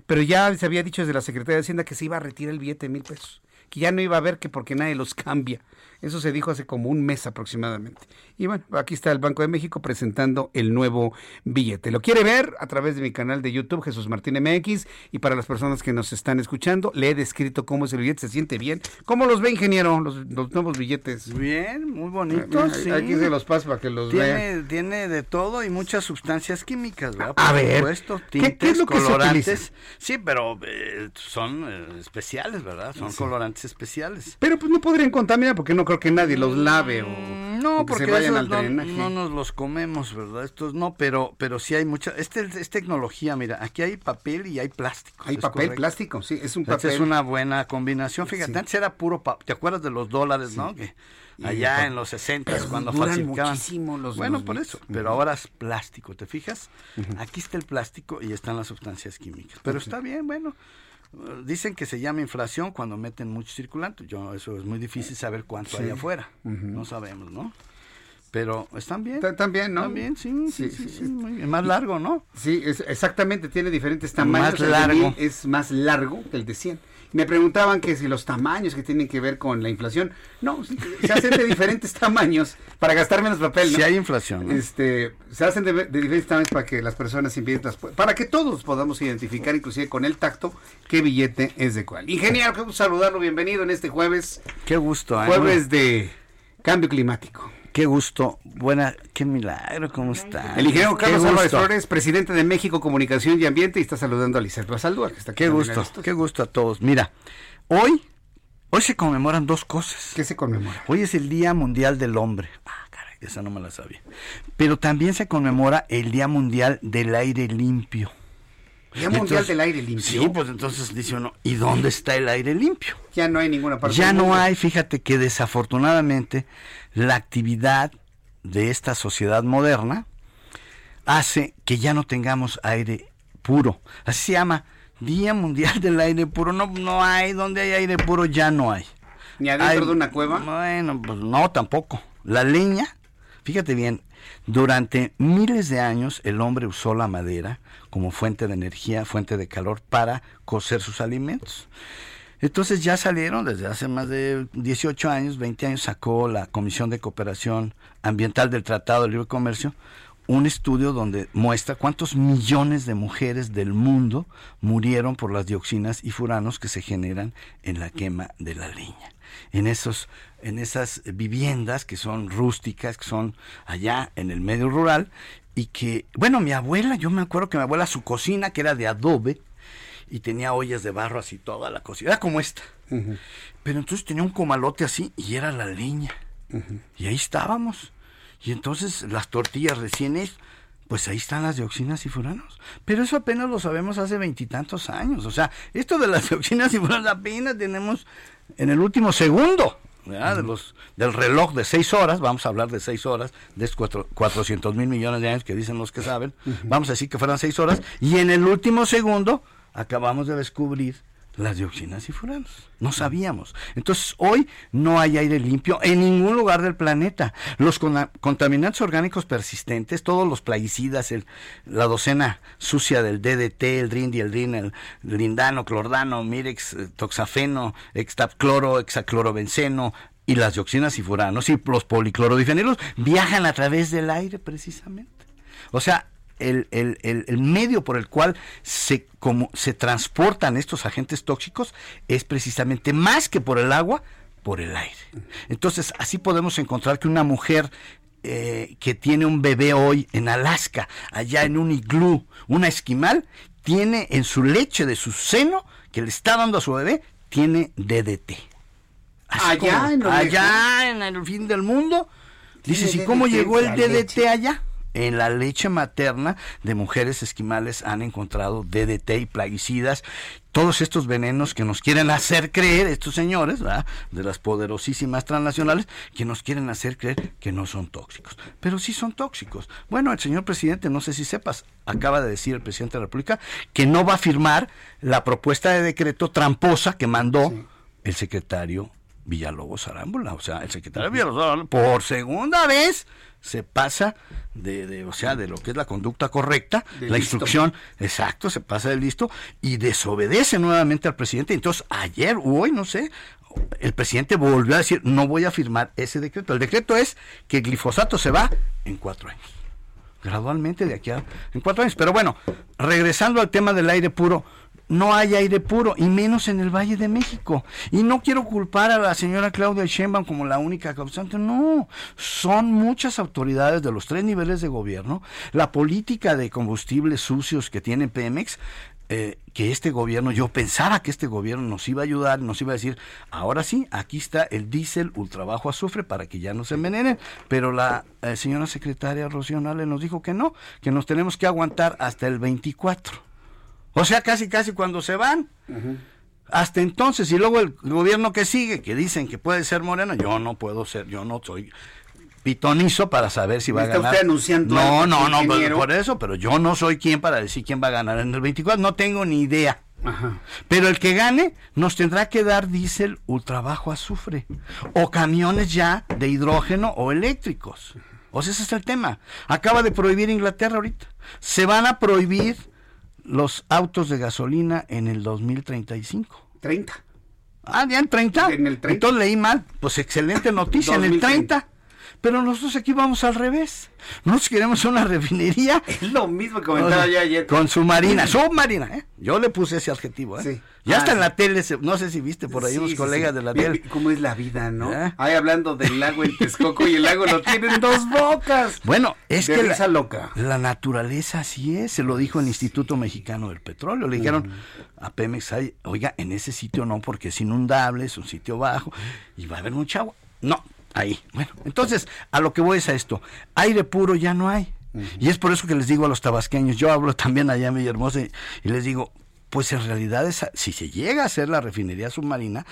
A: pero ya se había dicho desde la Secretaría de Hacienda que se iba a retirar el billete de mil pesos, que ya no iba a haber que porque nadie los cambia. Eso se dijo hace como un mes aproximadamente. Y bueno, aquí está el Banco de México presentando el nuevo billete. ¿Lo quiere ver? A través de mi canal de YouTube, Jesús Martín MX. Y para las personas que nos están escuchando, le he descrito cómo es el billete. Se siente bien. ¿Cómo los ve, ingeniero, los, nuevos billetes?
R: Bien, muy bonitos.
A: Aquí se los paso para que los
R: tiene,
A: vean.
R: Tiene de todo y muchas sustancias químicas, ¿verdad?
A: a ver,
R: supuesto, tintes, ¿qué, es lo que colorantes. sí, pero eh, son eh, especiales, ¿verdad? Son colorantes especiales.
A: Pero pues no podrían contaminar porque no creo que nadie los lave o,
R: mm, no, porque se vayan al no, no, nos los comemos, ¿verdad? Estos no, pero pero sí hay mucha este es tecnología, mira, aquí hay papel y hay plástico.
A: Hay papel, plástico, sí, es un papel.
R: es una buena combinación. Fíjate, antes era puro papel. ¿Te acuerdas de los dólares, no? Que allá en los 60 cuando falsificaban.
A: Los,
R: bueno, por eso, pero ahora es plástico, ¿te fijas? Aquí está el plástico y están las sustancias químicas. Pero está bien, bueno. Dicen que se llama inflación cuando meten mucho circulante. Yo, eso es muy difícil saber cuánto hay afuera. No sabemos, ¿no? Pero están bien.
A: Están bien, ¿no?
R: Están sí, sí, sí, sí, muy bien. Más largo, ¿no?
A: Sí, es, exactamente, tiene diferentes tamaños.
R: Más largo.
A: Es más largo que el de 100. Me preguntaban que si los tamaños que tienen que ver con la inflación. No, se hacen de diferentes [laughs] tamaños para gastar menos papel. ¿no?
R: Si hay inflación.
A: Este, se hacen de, diferentes tamaños para que las personas inviertan, para que todos podamos identificar, inclusive con el tacto, qué billete es de cuál. Ingeniero, qué gusto saludarlo, bienvenido en este jueves.
R: Qué gusto.
A: ¿eh? Jueves de Cambio climático.
R: Qué gusto, buena, qué milagro, ¿cómo está?
A: El ingeniero Carlos Álvarez. Flores, presidente de México Comunicación y Ambiente, y está saludando a Lizeth Basaldúa, que está aquí
R: Qué gusto, qué gusto a todos. Mira, hoy, hoy se conmemoran dos cosas.
A: ¿Qué se conmemora?
R: Hoy es el Día Mundial del Hombre. Ah, caray, esa no me la sabía. Pero también se conmemora el Día Mundial del Aire Limpio.
A: Día Mundial del Aire Limpio.
R: Sí, pues entonces dice uno, ¿y dónde está el aire limpio?
A: Ya no hay ninguna parte.
R: Ya no hay, fíjate que desafortunadamente la actividad de esta sociedad moderna hace que ya no tengamos aire puro. Así se llama Día Mundial del Aire Puro. No, no hay, donde hay aire puro ya no hay.
A: ¿Ni adentro
R: Hay-
A: de una cueva?
R: Bueno, pues no, tampoco. La leña, fíjate bien, durante miles de años el hombre usó la madera como fuente de energía, fuente de calor para cocer sus alimentos. Entonces ya salieron desde hace más de 18 años, 20 años, sacó la Comisión de Cooperación Ambiental del Tratado de Libre Comercio un estudio donde muestra cuántos millones de mujeres del mundo murieron por las dioxinas y furanos que se generan en la quema de la leña. En esos en esas viviendas que son rústicas, que son allá en el medio rural y que, bueno, mi abuela, yo me acuerdo que mi abuela su cocina que era de adobe y tenía ollas de barro así toda la cocina, era como esta. Pero entonces tenía un comalote así y era la leña. Y ahí estábamos. Y entonces las tortillas recién hechas, pues ahí están las dioxinas y furanos. Pero eso apenas lo sabemos hace veintitantos años. O sea, esto de las dioxinas y furanos apenas tenemos en el último segundo. ¿Verdad? de los, del reloj de seis horas, vamos a hablar de seis horas, de cuatro- 400 mil millones de años que dicen los que saben, vamos a decir que fueran seis horas, y en el último segundo acabamos de descubrir las dioxinas y furanos. No sabíamos. Entonces, hoy no hay aire limpio en ningún lugar del planeta. Los contaminantes orgánicos persistentes, todos los plaguicidas, el- la docena sucia del DDT, el DRINDI, el DRIN, el lindano, clordano, mirex, eh, toxafeno, hextapcloro, hexaclorobenceno, y las dioxinas y furanos y los policlorodifenilos viajan a través del aire precisamente. O sea, el, el- el- el medio por el cual se, como, se transportan estos agentes tóxicos es precisamente más que por el agua, por el aire. Entonces, así podemos encontrar que una mujer eh, que tiene un bebé hoy en Alaska, allá en un iglú, una esquimal, tiene en su leche de su seno, que le está dando a su bebé, tiene DDT. Así
A: Allá
R: como-
A: en
R: allá en el fin del mundo. Dices, ¿y cómo llegó el DDT allá? En la leche materna de mujeres esquimales han encontrado DDT y plaguicidas, todos estos venenos que nos quieren hacer creer, estos señores, ¿verdad? de las poderosísimas transnacionales, que nos quieren hacer creer que no son tóxicos. Pero sí son tóxicos. Bueno, el señor presidente, no sé si sepas, acaba de decir el presidente de la República que no va a firmar la propuesta de decreto tramposa que mandó el secretario Villalobos Arámbula, o sea, el secretario Villalobos Arámbula, por segunda vez se pasa de, de, o sea, de lo que es la conducta correcta,
A: De
R: la
A: listo.
R: instrucción, exacto, se pasa de listo y desobedece nuevamente al presidente. Entonces, ayer o hoy, no sé, el presidente volvió a decir, no voy a firmar ese decreto. El decreto es que el glifosato se va en cuatro años gradualmente de aquí a en cuatro años. Pero bueno, regresando al tema del aire puro, no hay aire puro, y menos en el Valle de México. Y no quiero culpar a la señora Claudia Sheinbaum como la única causante, no. Son muchas autoridades de los tres niveles de gobierno. La política de combustibles sucios que tiene Pemex, eh, que este gobierno, yo pensaba que este gobierno nos iba a ayudar, nos iba a decir, ahora sí, aquí está el diésel ultra bajo azufre para que ya no se envenenen, pero la eh, señora secretaria Rocío Nale nos dijo que no, que nos tenemos que aguantar hasta el 24. O sea, casi casi cuando se van. Hasta entonces, y luego el gobierno que sigue, que dicen que puede ser moreno, yo no puedo ser, yo no soy pitonizo para saber si va a
A: ¿Está
R: ganar.
A: usted anunciando
R: no, no, no, por,
A: ingeniero?
R: por eso, pero yo no soy quien para decir quién va a ganar en el 24, no tengo ni idea. Pero el que gane nos tendrá que dar diésel ultra bajo azufre o camiones ya de hidrógeno o eléctricos. O sea, ese es el tema. Acaba de prohibir Inglaterra ahorita. Se van a prohibir los autos de gasolina en el 2035.
A: 30.
R: Ah, ya en 30.
A: En el 30.
R: Entonces leí mal. Pues excelente noticia, en el
A: 2030.
R: 30. Pero nosotros aquí vamos al revés. Nosotros queremos una refinería. [laughs]
A: Es lo mismo que comentaba yo ayer.
R: Con submarina, submarina, ¿eh? Yo le puse ese adjetivo, ¿eh?
A: Sí.
R: Ya
A: Ah,
R: está en
A: sí.
R: la tele, no sé si viste por ahí
A: Sí,
R: unos colegas de la tele.
A: ¿Cómo es la vida, no?
R: ¿Eh?
A: Ahí hablando del lago en Texcoco y el lago lo tienen [laughs] dos bocas.
R: Bueno, es
A: De
R: que la,
A: loca.
R: la naturaleza así es, se lo dijo el Instituto Mexicano del Petróleo. Le dijeron a Pemex, "Ay, oiga, en ese sitio no, porque es inundable, es un sitio bajo y va a haber mucha agua. No, ahí. Bueno, entonces, a lo que voy es a esto. Aire puro ya no hay. Y es por eso que les digo a los tabasqueños, yo hablo también allá en Villahermosa y, y les digo, pues en realidad esa- si se llega a hacer la refinería submarina,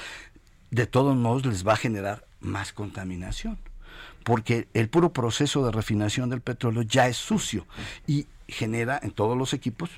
R: de todos modos les va a generar más contaminación porque el puro proceso de refinación del petróleo ya es sucio y genera en todos los equipos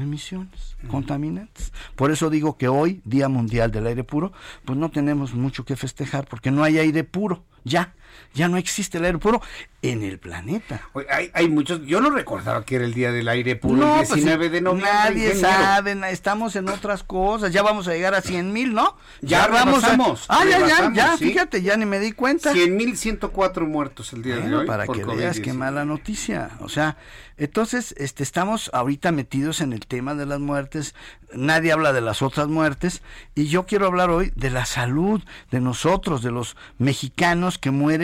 R: emisiones contaminantes. Por eso digo que hoy, Día Mundial del Aire Puro, pues no tenemos mucho que festejar porque no hay aire puro, ya, ya no existe el aire puro en el planeta.
A: Hay, hay muchos, yo no recordaba que era el día del aire puro,
R: No,
A: el
R: pues,
A: 19 de noviembre.
R: Nadie sabe, estamos en otras cosas, ya vamos a llegar a 100 mil, ¿no?
A: Ya
R: vamos a-
A: rebasamos,
R: Ah, ya, ya, ya,
A: sí.
R: fíjate, ya ni me di cuenta.
A: 100.104 muertos el día de
R: Bueno,
A: hoy.
R: para
A: por
R: que veas qué
A: COVID-19.
R: mala noticia. O sea, entonces este, estamos ahorita metidos en el tema de las muertes. Nadie habla de las otras muertes. Y yo quiero hablar hoy de la salud de nosotros, de los mexicanos que mueren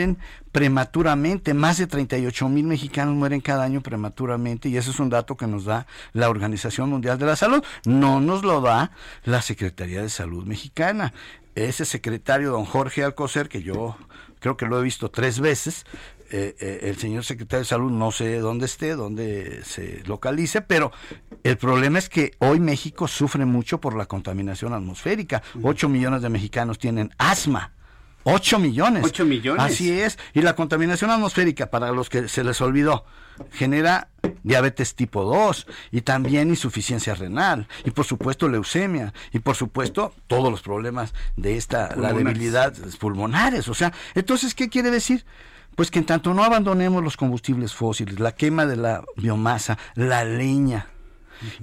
R: prematuramente. Más de 38 mil mexicanos mueren cada año prematuramente. Y ese es un dato que nos da la Organización Mundial de la Salud. No nos lo da la Secretaría de Salud mexicana. Ese secretario, don Jorge Alcocer, que yo creo que lo he visto tres veces, eh, eh, el señor secretario de salud no sé dónde esté, dónde se localice, pero el problema es que hoy México sufre mucho por la contaminación atmosférica. Ocho millones de mexicanos tienen asma. 8 millones.
A: 8 millones.
R: Así es. Y la contaminación atmosférica, para los que se les olvidó, genera diabetes tipo 2 y también insuficiencia renal y por supuesto leucemia y por supuesto todos los problemas de esta, la debilidad pulmonares. O sea, entonces, ¿qué quiere decir? Pues que en tanto no abandonemos los combustibles fósiles, la quema de la biomasa, la leña,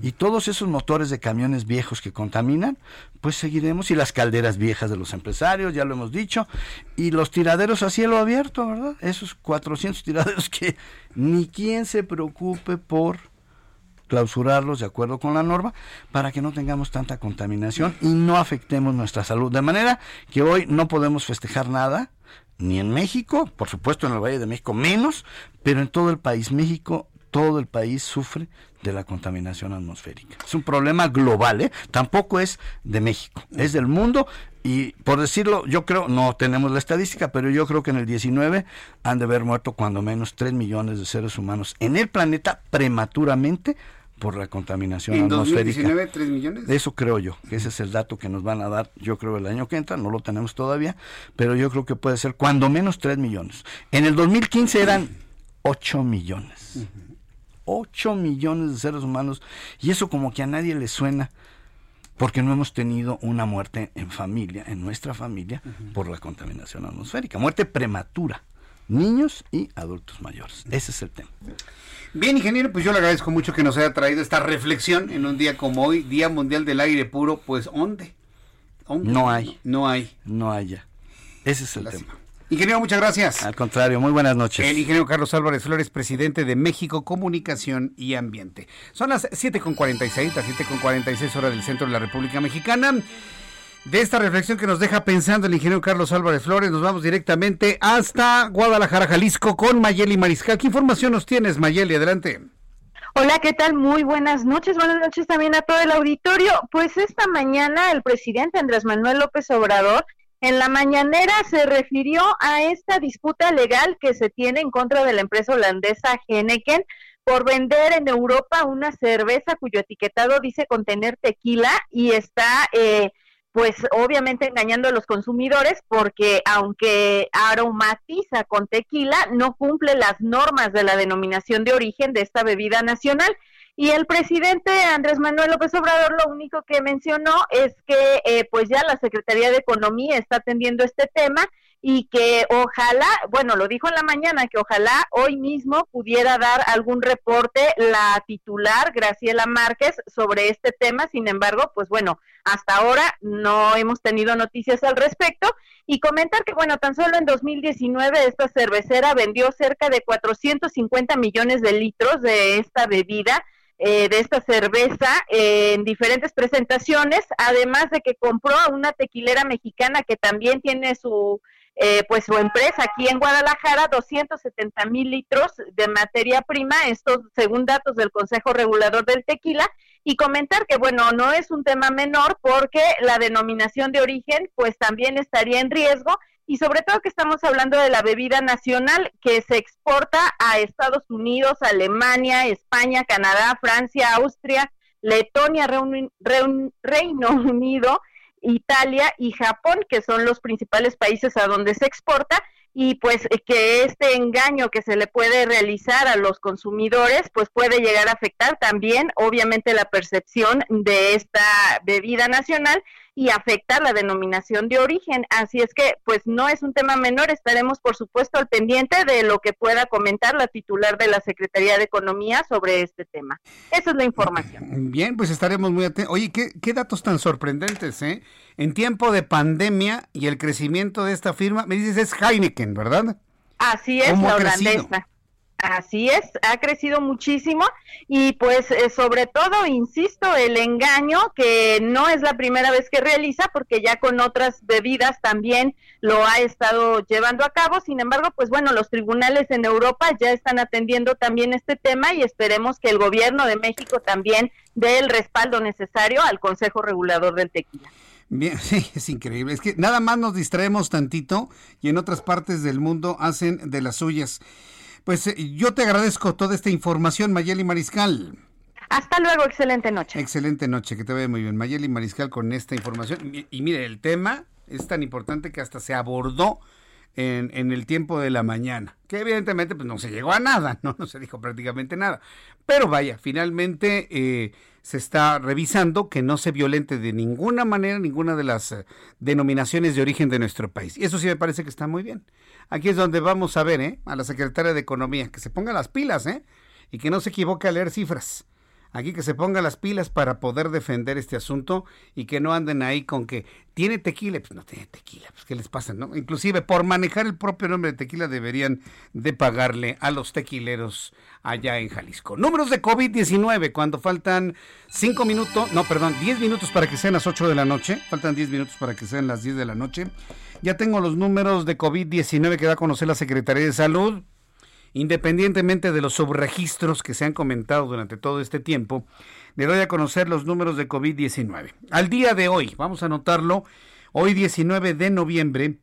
R: y todos esos motores de camiones viejos que contaminan, pues seguiremos. Y las calderas viejas de los empresarios, ya lo hemos dicho. Y los tiraderos a cielo abierto, ¿verdad? Esos 400 [laughs] tiraderos que ni quien se preocupe por clausurarlos de acuerdo con la norma para que no tengamos tanta contaminación y no afectemos nuestra salud. De manera que hoy no podemos festejar nada, ni en México, por supuesto en el Valle de México menos, pero en todo el país. México, todo el país sufre de la contaminación atmosférica. Es un problema global, ¿eh? Tampoco es de México, es del mundo y por decirlo, yo creo, no tenemos la estadística, pero yo creo que en el 19 han de haber muerto cuando menos 3 millones de seres humanos en el planeta prematuramente por la contaminación
A: En
R: atmosférica.
A: 2019, 3 millones.
R: Eso creo yo, que ese es el dato que nos van a dar, yo creo, el año que entra, no lo tenemos todavía, pero yo creo que puede ser cuando menos 3 millones. En el 2015 eran 8 millones. 8 millones de seres humanos, y eso como que a nadie le suena, porque no hemos tenido una muerte en familia, en nuestra familia, por la contaminación atmosférica. Muerte prematura, niños y adultos mayores. Ese es el tema.
A: Bien, ingeniero, pues yo le agradezco mucho que nos haya traído esta reflexión en un día como hoy, Día Mundial del Aire Puro. Pues, ¿dónde? ¿Dónde?
R: No hay.
A: No hay.
R: No hay ya. Ese es el tema.
A: Ingeniero, muchas gracias.
R: Al contrario, muy buenas noches.
A: El ingeniero Carlos Álvarez Flores, presidente de México Comunicación y Ambiente. Son las 7.46, las 7.46 horas del centro de la República Mexicana. De esta reflexión que nos deja pensando el ingeniero Carlos Álvarez Flores, nos vamos directamente hasta Guadalajara, Jalisco, con Mayeli Mariscal. ¿Qué información nos tienes, Mayeli? Adelante.
S: Hola, ¿qué tal? Muy buenas noches. Buenas noches también a todo el auditorio. Pues esta mañana el presidente Andrés Manuel López Obrador en la mañanera se refirió a esta disputa legal que se tiene en contra de la empresa holandesa Heineken por vender en Europa una cerveza cuyo etiquetado dice contener tequila y está eh, pues obviamente engañando a los consumidores porque aunque aromatiza con tequila, no cumple las normas de la denominación de origen de esta bebida nacional. Y el presidente Andrés Manuel López Obrador lo único que mencionó es que eh, pues ya la Secretaría de Economía está atendiendo este tema y que ojalá, bueno, lo dijo en la mañana, que ojalá hoy mismo pudiera dar algún reporte la titular Graciela Márquez sobre este tema. Sin embargo, pues bueno, hasta ahora no hemos tenido noticias al respecto y comentar que, bueno, tan solo en 2019 esta cervecera vendió cerca de 450 millones de litros de esta bebida. Eh, de esta cerveza en diferentes presentaciones, además de que compró a una tequilera mexicana que también tiene su eh, pues su empresa aquí en Guadalajara 270 mil litros de materia prima, estos según datos del Consejo Regulador del Tequila, y comentar que bueno, no es un tema menor porque la denominación de origen pues también estaría en riesgo y sobre todo que estamos hablando de la bebida nacional que se exporta a Estados Unidos, Alemania, España, Canadá, Francia, Austria, Letonia, Reino Unido, Italia y Japón, que son los principales países a donde se exporta, y pues eh, que este engaño que se le puede realizar a los consumidores, pues puede llegar a afectar también, obviamente, la percepción de esta bebida nacional y afecta la denominación de origen. Así es que, pues no es un tema menor, estaremos por supuesto al pendiente de lo que pueda comentar la titular de la Secretaría de Economía sobre este tema. Esa es la información.
A: Bien, pues estaremos muy atentos. Oye, ¿qué, qué datos tan sorprendentes, ¿eh? En tiempo de pandemia y el crecimiento de esta firma, me dices es Heineken, ¿verdad?
S: Así es, la holandesa. Así es, ha crecido muchísimo y pues eh, sobre todo, insisto, el engaño que no es la primera vez que realiza porque ya con otras bebidas también lo ha estado llevando a cabo. Sin embargo, pues bueno, los tribunales en Europa ya están atendiendo también este tema y esperemos que el gobierno de México también dé el respaldo necesario al Consejo Regulador del Tequila.
A: Bien, [laughs] sí, es increíble. Es que nada más nos distraemos tantito y en otras partes del mundo hacen de las suyas. Pues eh, yo te agradezco toda esta información, Mayeli Mariscal.
S: Hasta luego, excelente noche.
A: Excelente noche, que te vaya muy bien. Mayeli Mariscal con esta información. Y, mire, el tema es tan importante que hasta se abordó en, en, el tiempo de la mañana, que evidentemente pues no se llegó a nada, [laughs] no, no se dijo prácticamente nada. Pero vaya, finalmente eh, se está revisando que no se violente de ninguna manera ninguna de las eh, denominaciones de origen de nuestro país. Y eso sí me parece que está muy bien. Aquí es donde vamos a ver, ¿eh? A la secretaria de Economía, que se ponga las pilas. Y que no se equivoque a leer cifras. Aquí que se ponga las pilas para poder defender este asunto y que no anden ahí con que tiene tequila, pues no tiene tequila, pues qué les pasa, ¿no? Inclusive por manejar el propio nombre de tequila deberían de pagarle a los tequileros allá en Jalisco. Números de COVID-19, cuando faltan 5 minutos, no, perdón, 10 minutos para que sean las 8 de la noche, faltan 10 minutos para que sean las 10 de la noche. Ya tengo los números de COVID-19 que da a conocer la Secretaría de Salud. Independientemente de los subregistros que se han comentado durante todo este tiempo, le doy a conocer los números de COVID-19. Al día de hoy, vamos a anotarlo, hoy 19 de noviembre,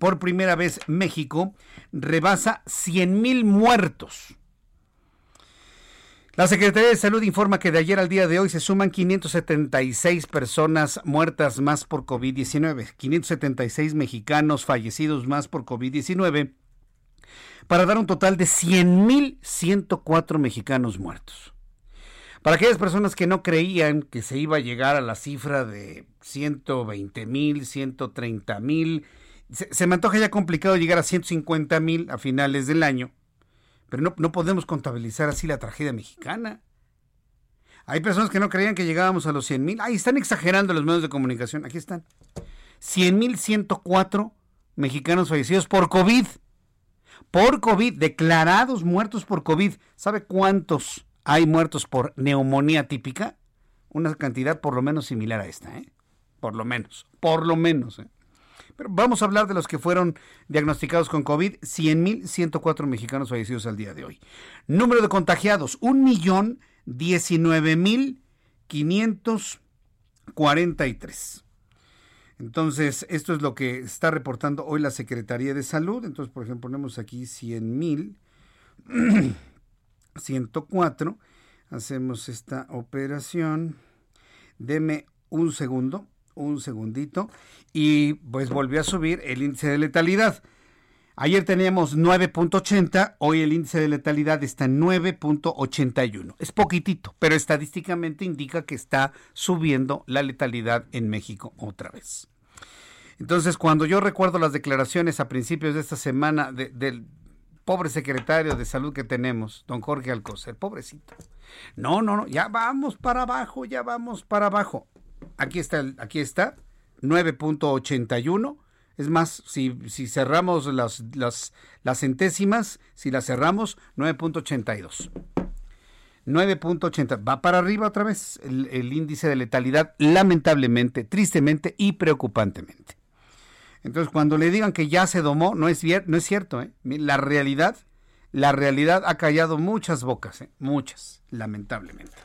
A: por primera vez México rebasa 100 mil muertos. La Secretaría de Salud informa que de ayer al día de hoy se suman 576 personas muertas más por COVID-19, 576 mexicanos fallecidos más por COVID-19 para dar un total de 100.104 mexicanos muertos. Para aquellas personas que no creían que se iba a llegar a la cifra de 120 mil, 130 mil, se, me antoja ya complicado llegar a 150 mil a finales del año, pero no, no podemos contabilizar así la tragedia mexicana. Hay personas que no creían que llegábamos a los 100 mil. Ahí están exagerando los medios de comunicación. Aquí están. 100 mil 104 mexicanos fallecidos por COVID por COVID, declarados muertos por COVID. ¿Sabe cuántos hay muertos por neumonía típica? Una cantidad por lo menos similar a esta, ¿eh? Por lo menos, por lo menos. ¿eh? Pero vamos a hablar de los que fueron diagnosticados con COVID, 100.104 mexicanos fallecidos al día de hoy. Número de contagiados, 1.019.543. Entonces, esto es lo que está reportando hoy la Secretaría de Salud. Entonces, por ejemplo, ponemos aquí 100 mil, [clears throat] 104. Hacemos esta operación. Deme un segundo, un segundito. Y pues volvió a subir el índice de letalidad. Ayer teníamos 9.80, hoy el índice de letalidad está en 9.81. Es poquitito, pero estadísticamente indica que está subiendo la letalidad en México otra vez. Entonces, cuando yo recuerdo las declaraciones a principios de esta semana del pobre secretario de salud que tenemos, don Jorge Alcocer, pobrecito. No, no, no, ya vamos para abajo, ya vamos para abajo. Aquí está, aquí está, 9.81. Es más, si, si cerramos las, las, las centésimas, si las cerramos, 9.82. 9.80. Va para arriba otra vez el, índice de letalidad, lamentablemente, tristemente y preocupantemente. Entonces, cuando le digan que ya se domó, no es, no es cierto. ¿eh? La realidad, la realidad ha callado muchas bocas, ¿eh? muchas, lamentablemente.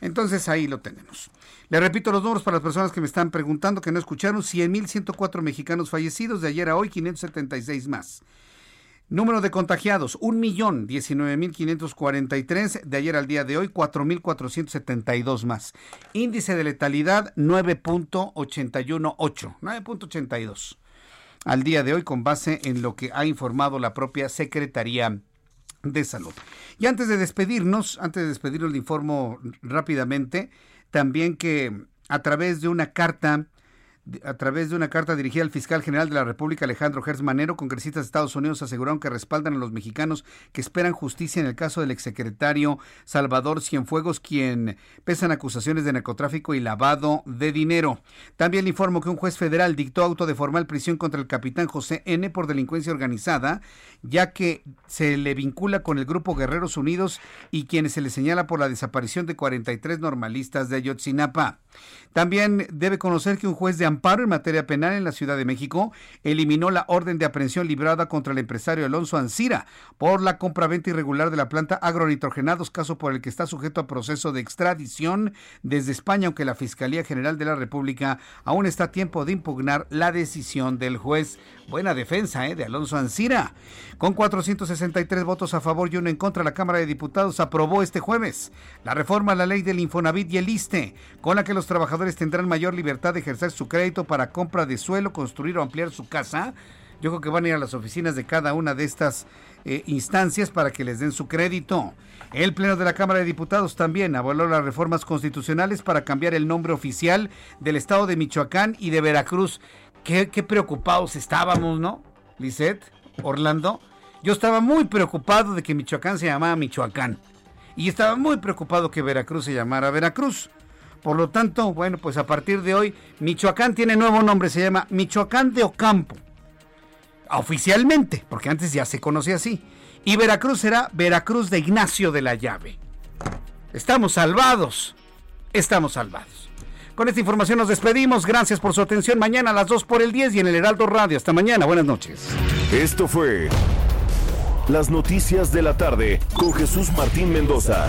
A: Entonces, ahí lo tenemos. Le repito los números para las personas que me están preguntando, que no escucharon. 100.104 mexicanos fallecidos, de ayer a hoy 576 más. Número de contagiados, 1.019.543. De ayer al día de hoy, 4.472 más. Índice de letalidad, 9.818. 9.82. Al día de hoy, con base en lo que ha informado la propia Secretaría de Salud. Y antes de despedirnos, antes de despedirnos, le informo rápidamente también que a través de una carta a través de una carta dirigida al fiscal general de la República, Alejandro Gertz Manero, congresistas de Estados Unidos aseguraron que respaldan a los mexicanos que esperan justicia en el caso del exsecretario Salvador Cienfuegos, quien pesan acusaciones de narcotráfico y lavado de dinero. También le informo que un juez federal dictó auto de formal prisión contra el capitán José N. por delincuencia organizada, ya que se le vincula con el grupo Guerreros Unidos y quienes se le señala por la desaparición de 43 normalistas de Ayotzinapa. También debe conocer que un juez de amparo en materia penal en la Ciudad de México eliminó la orden de aprehensión librada contra el empresario Alonso Ancira por la compraventa irregular de la planta agronitrogenados, caso por el que está sujeto a proceso de extradición desde España, aunque la Fiscalía General de la República aún está a tiempo de impugnar la decisión del juez. Buena defensa ¿eh? de Alonso Ancira. Con 463 votos a favor y uno en contra, la Cámara de Diputados aprobó este jueves la reforma a la ley del Infonavit y el ISTE, con la que los trabajadores tendrán mayor libertad de ejercer su crédito para compra de suelo, construir o ampliar su casa. Yo creo que van a ir a las oficinas de cada una de estas eh, instancias para que les den su crédito. El Pleno de la Cámara de Diputados también avaló las reformas constitucionales para cambiar el nombre oficial del estado de Michoacán y de Veracruz. Qué, preocupados estábamos, ¿no? Lisette, Orlando. Yo estaba muy preocupado de que Michoacán se llamara Michoacán. Y estaba muy preocupado que Veracruz se llamara Veracruz. Por lo tanto, bueno, pues a partir de hoy, Michoacán tiene nuevo nombre, se llama Michoacán de Ocampo. Oficialmente, porque antes ya se conocía así. Y Veracruz será Veracruz de Ignacio de la Llave. Estamos salvados. Estamos salvados. Con esta información nos despedimos. Gracias por su atención. Mañana a las 2 por el 10 y en el Heraldo Radio. Hasta mañana. Buenas noches.
I: Esto fue Las Noticias de la Tarde con Jesús Martín Mendoza.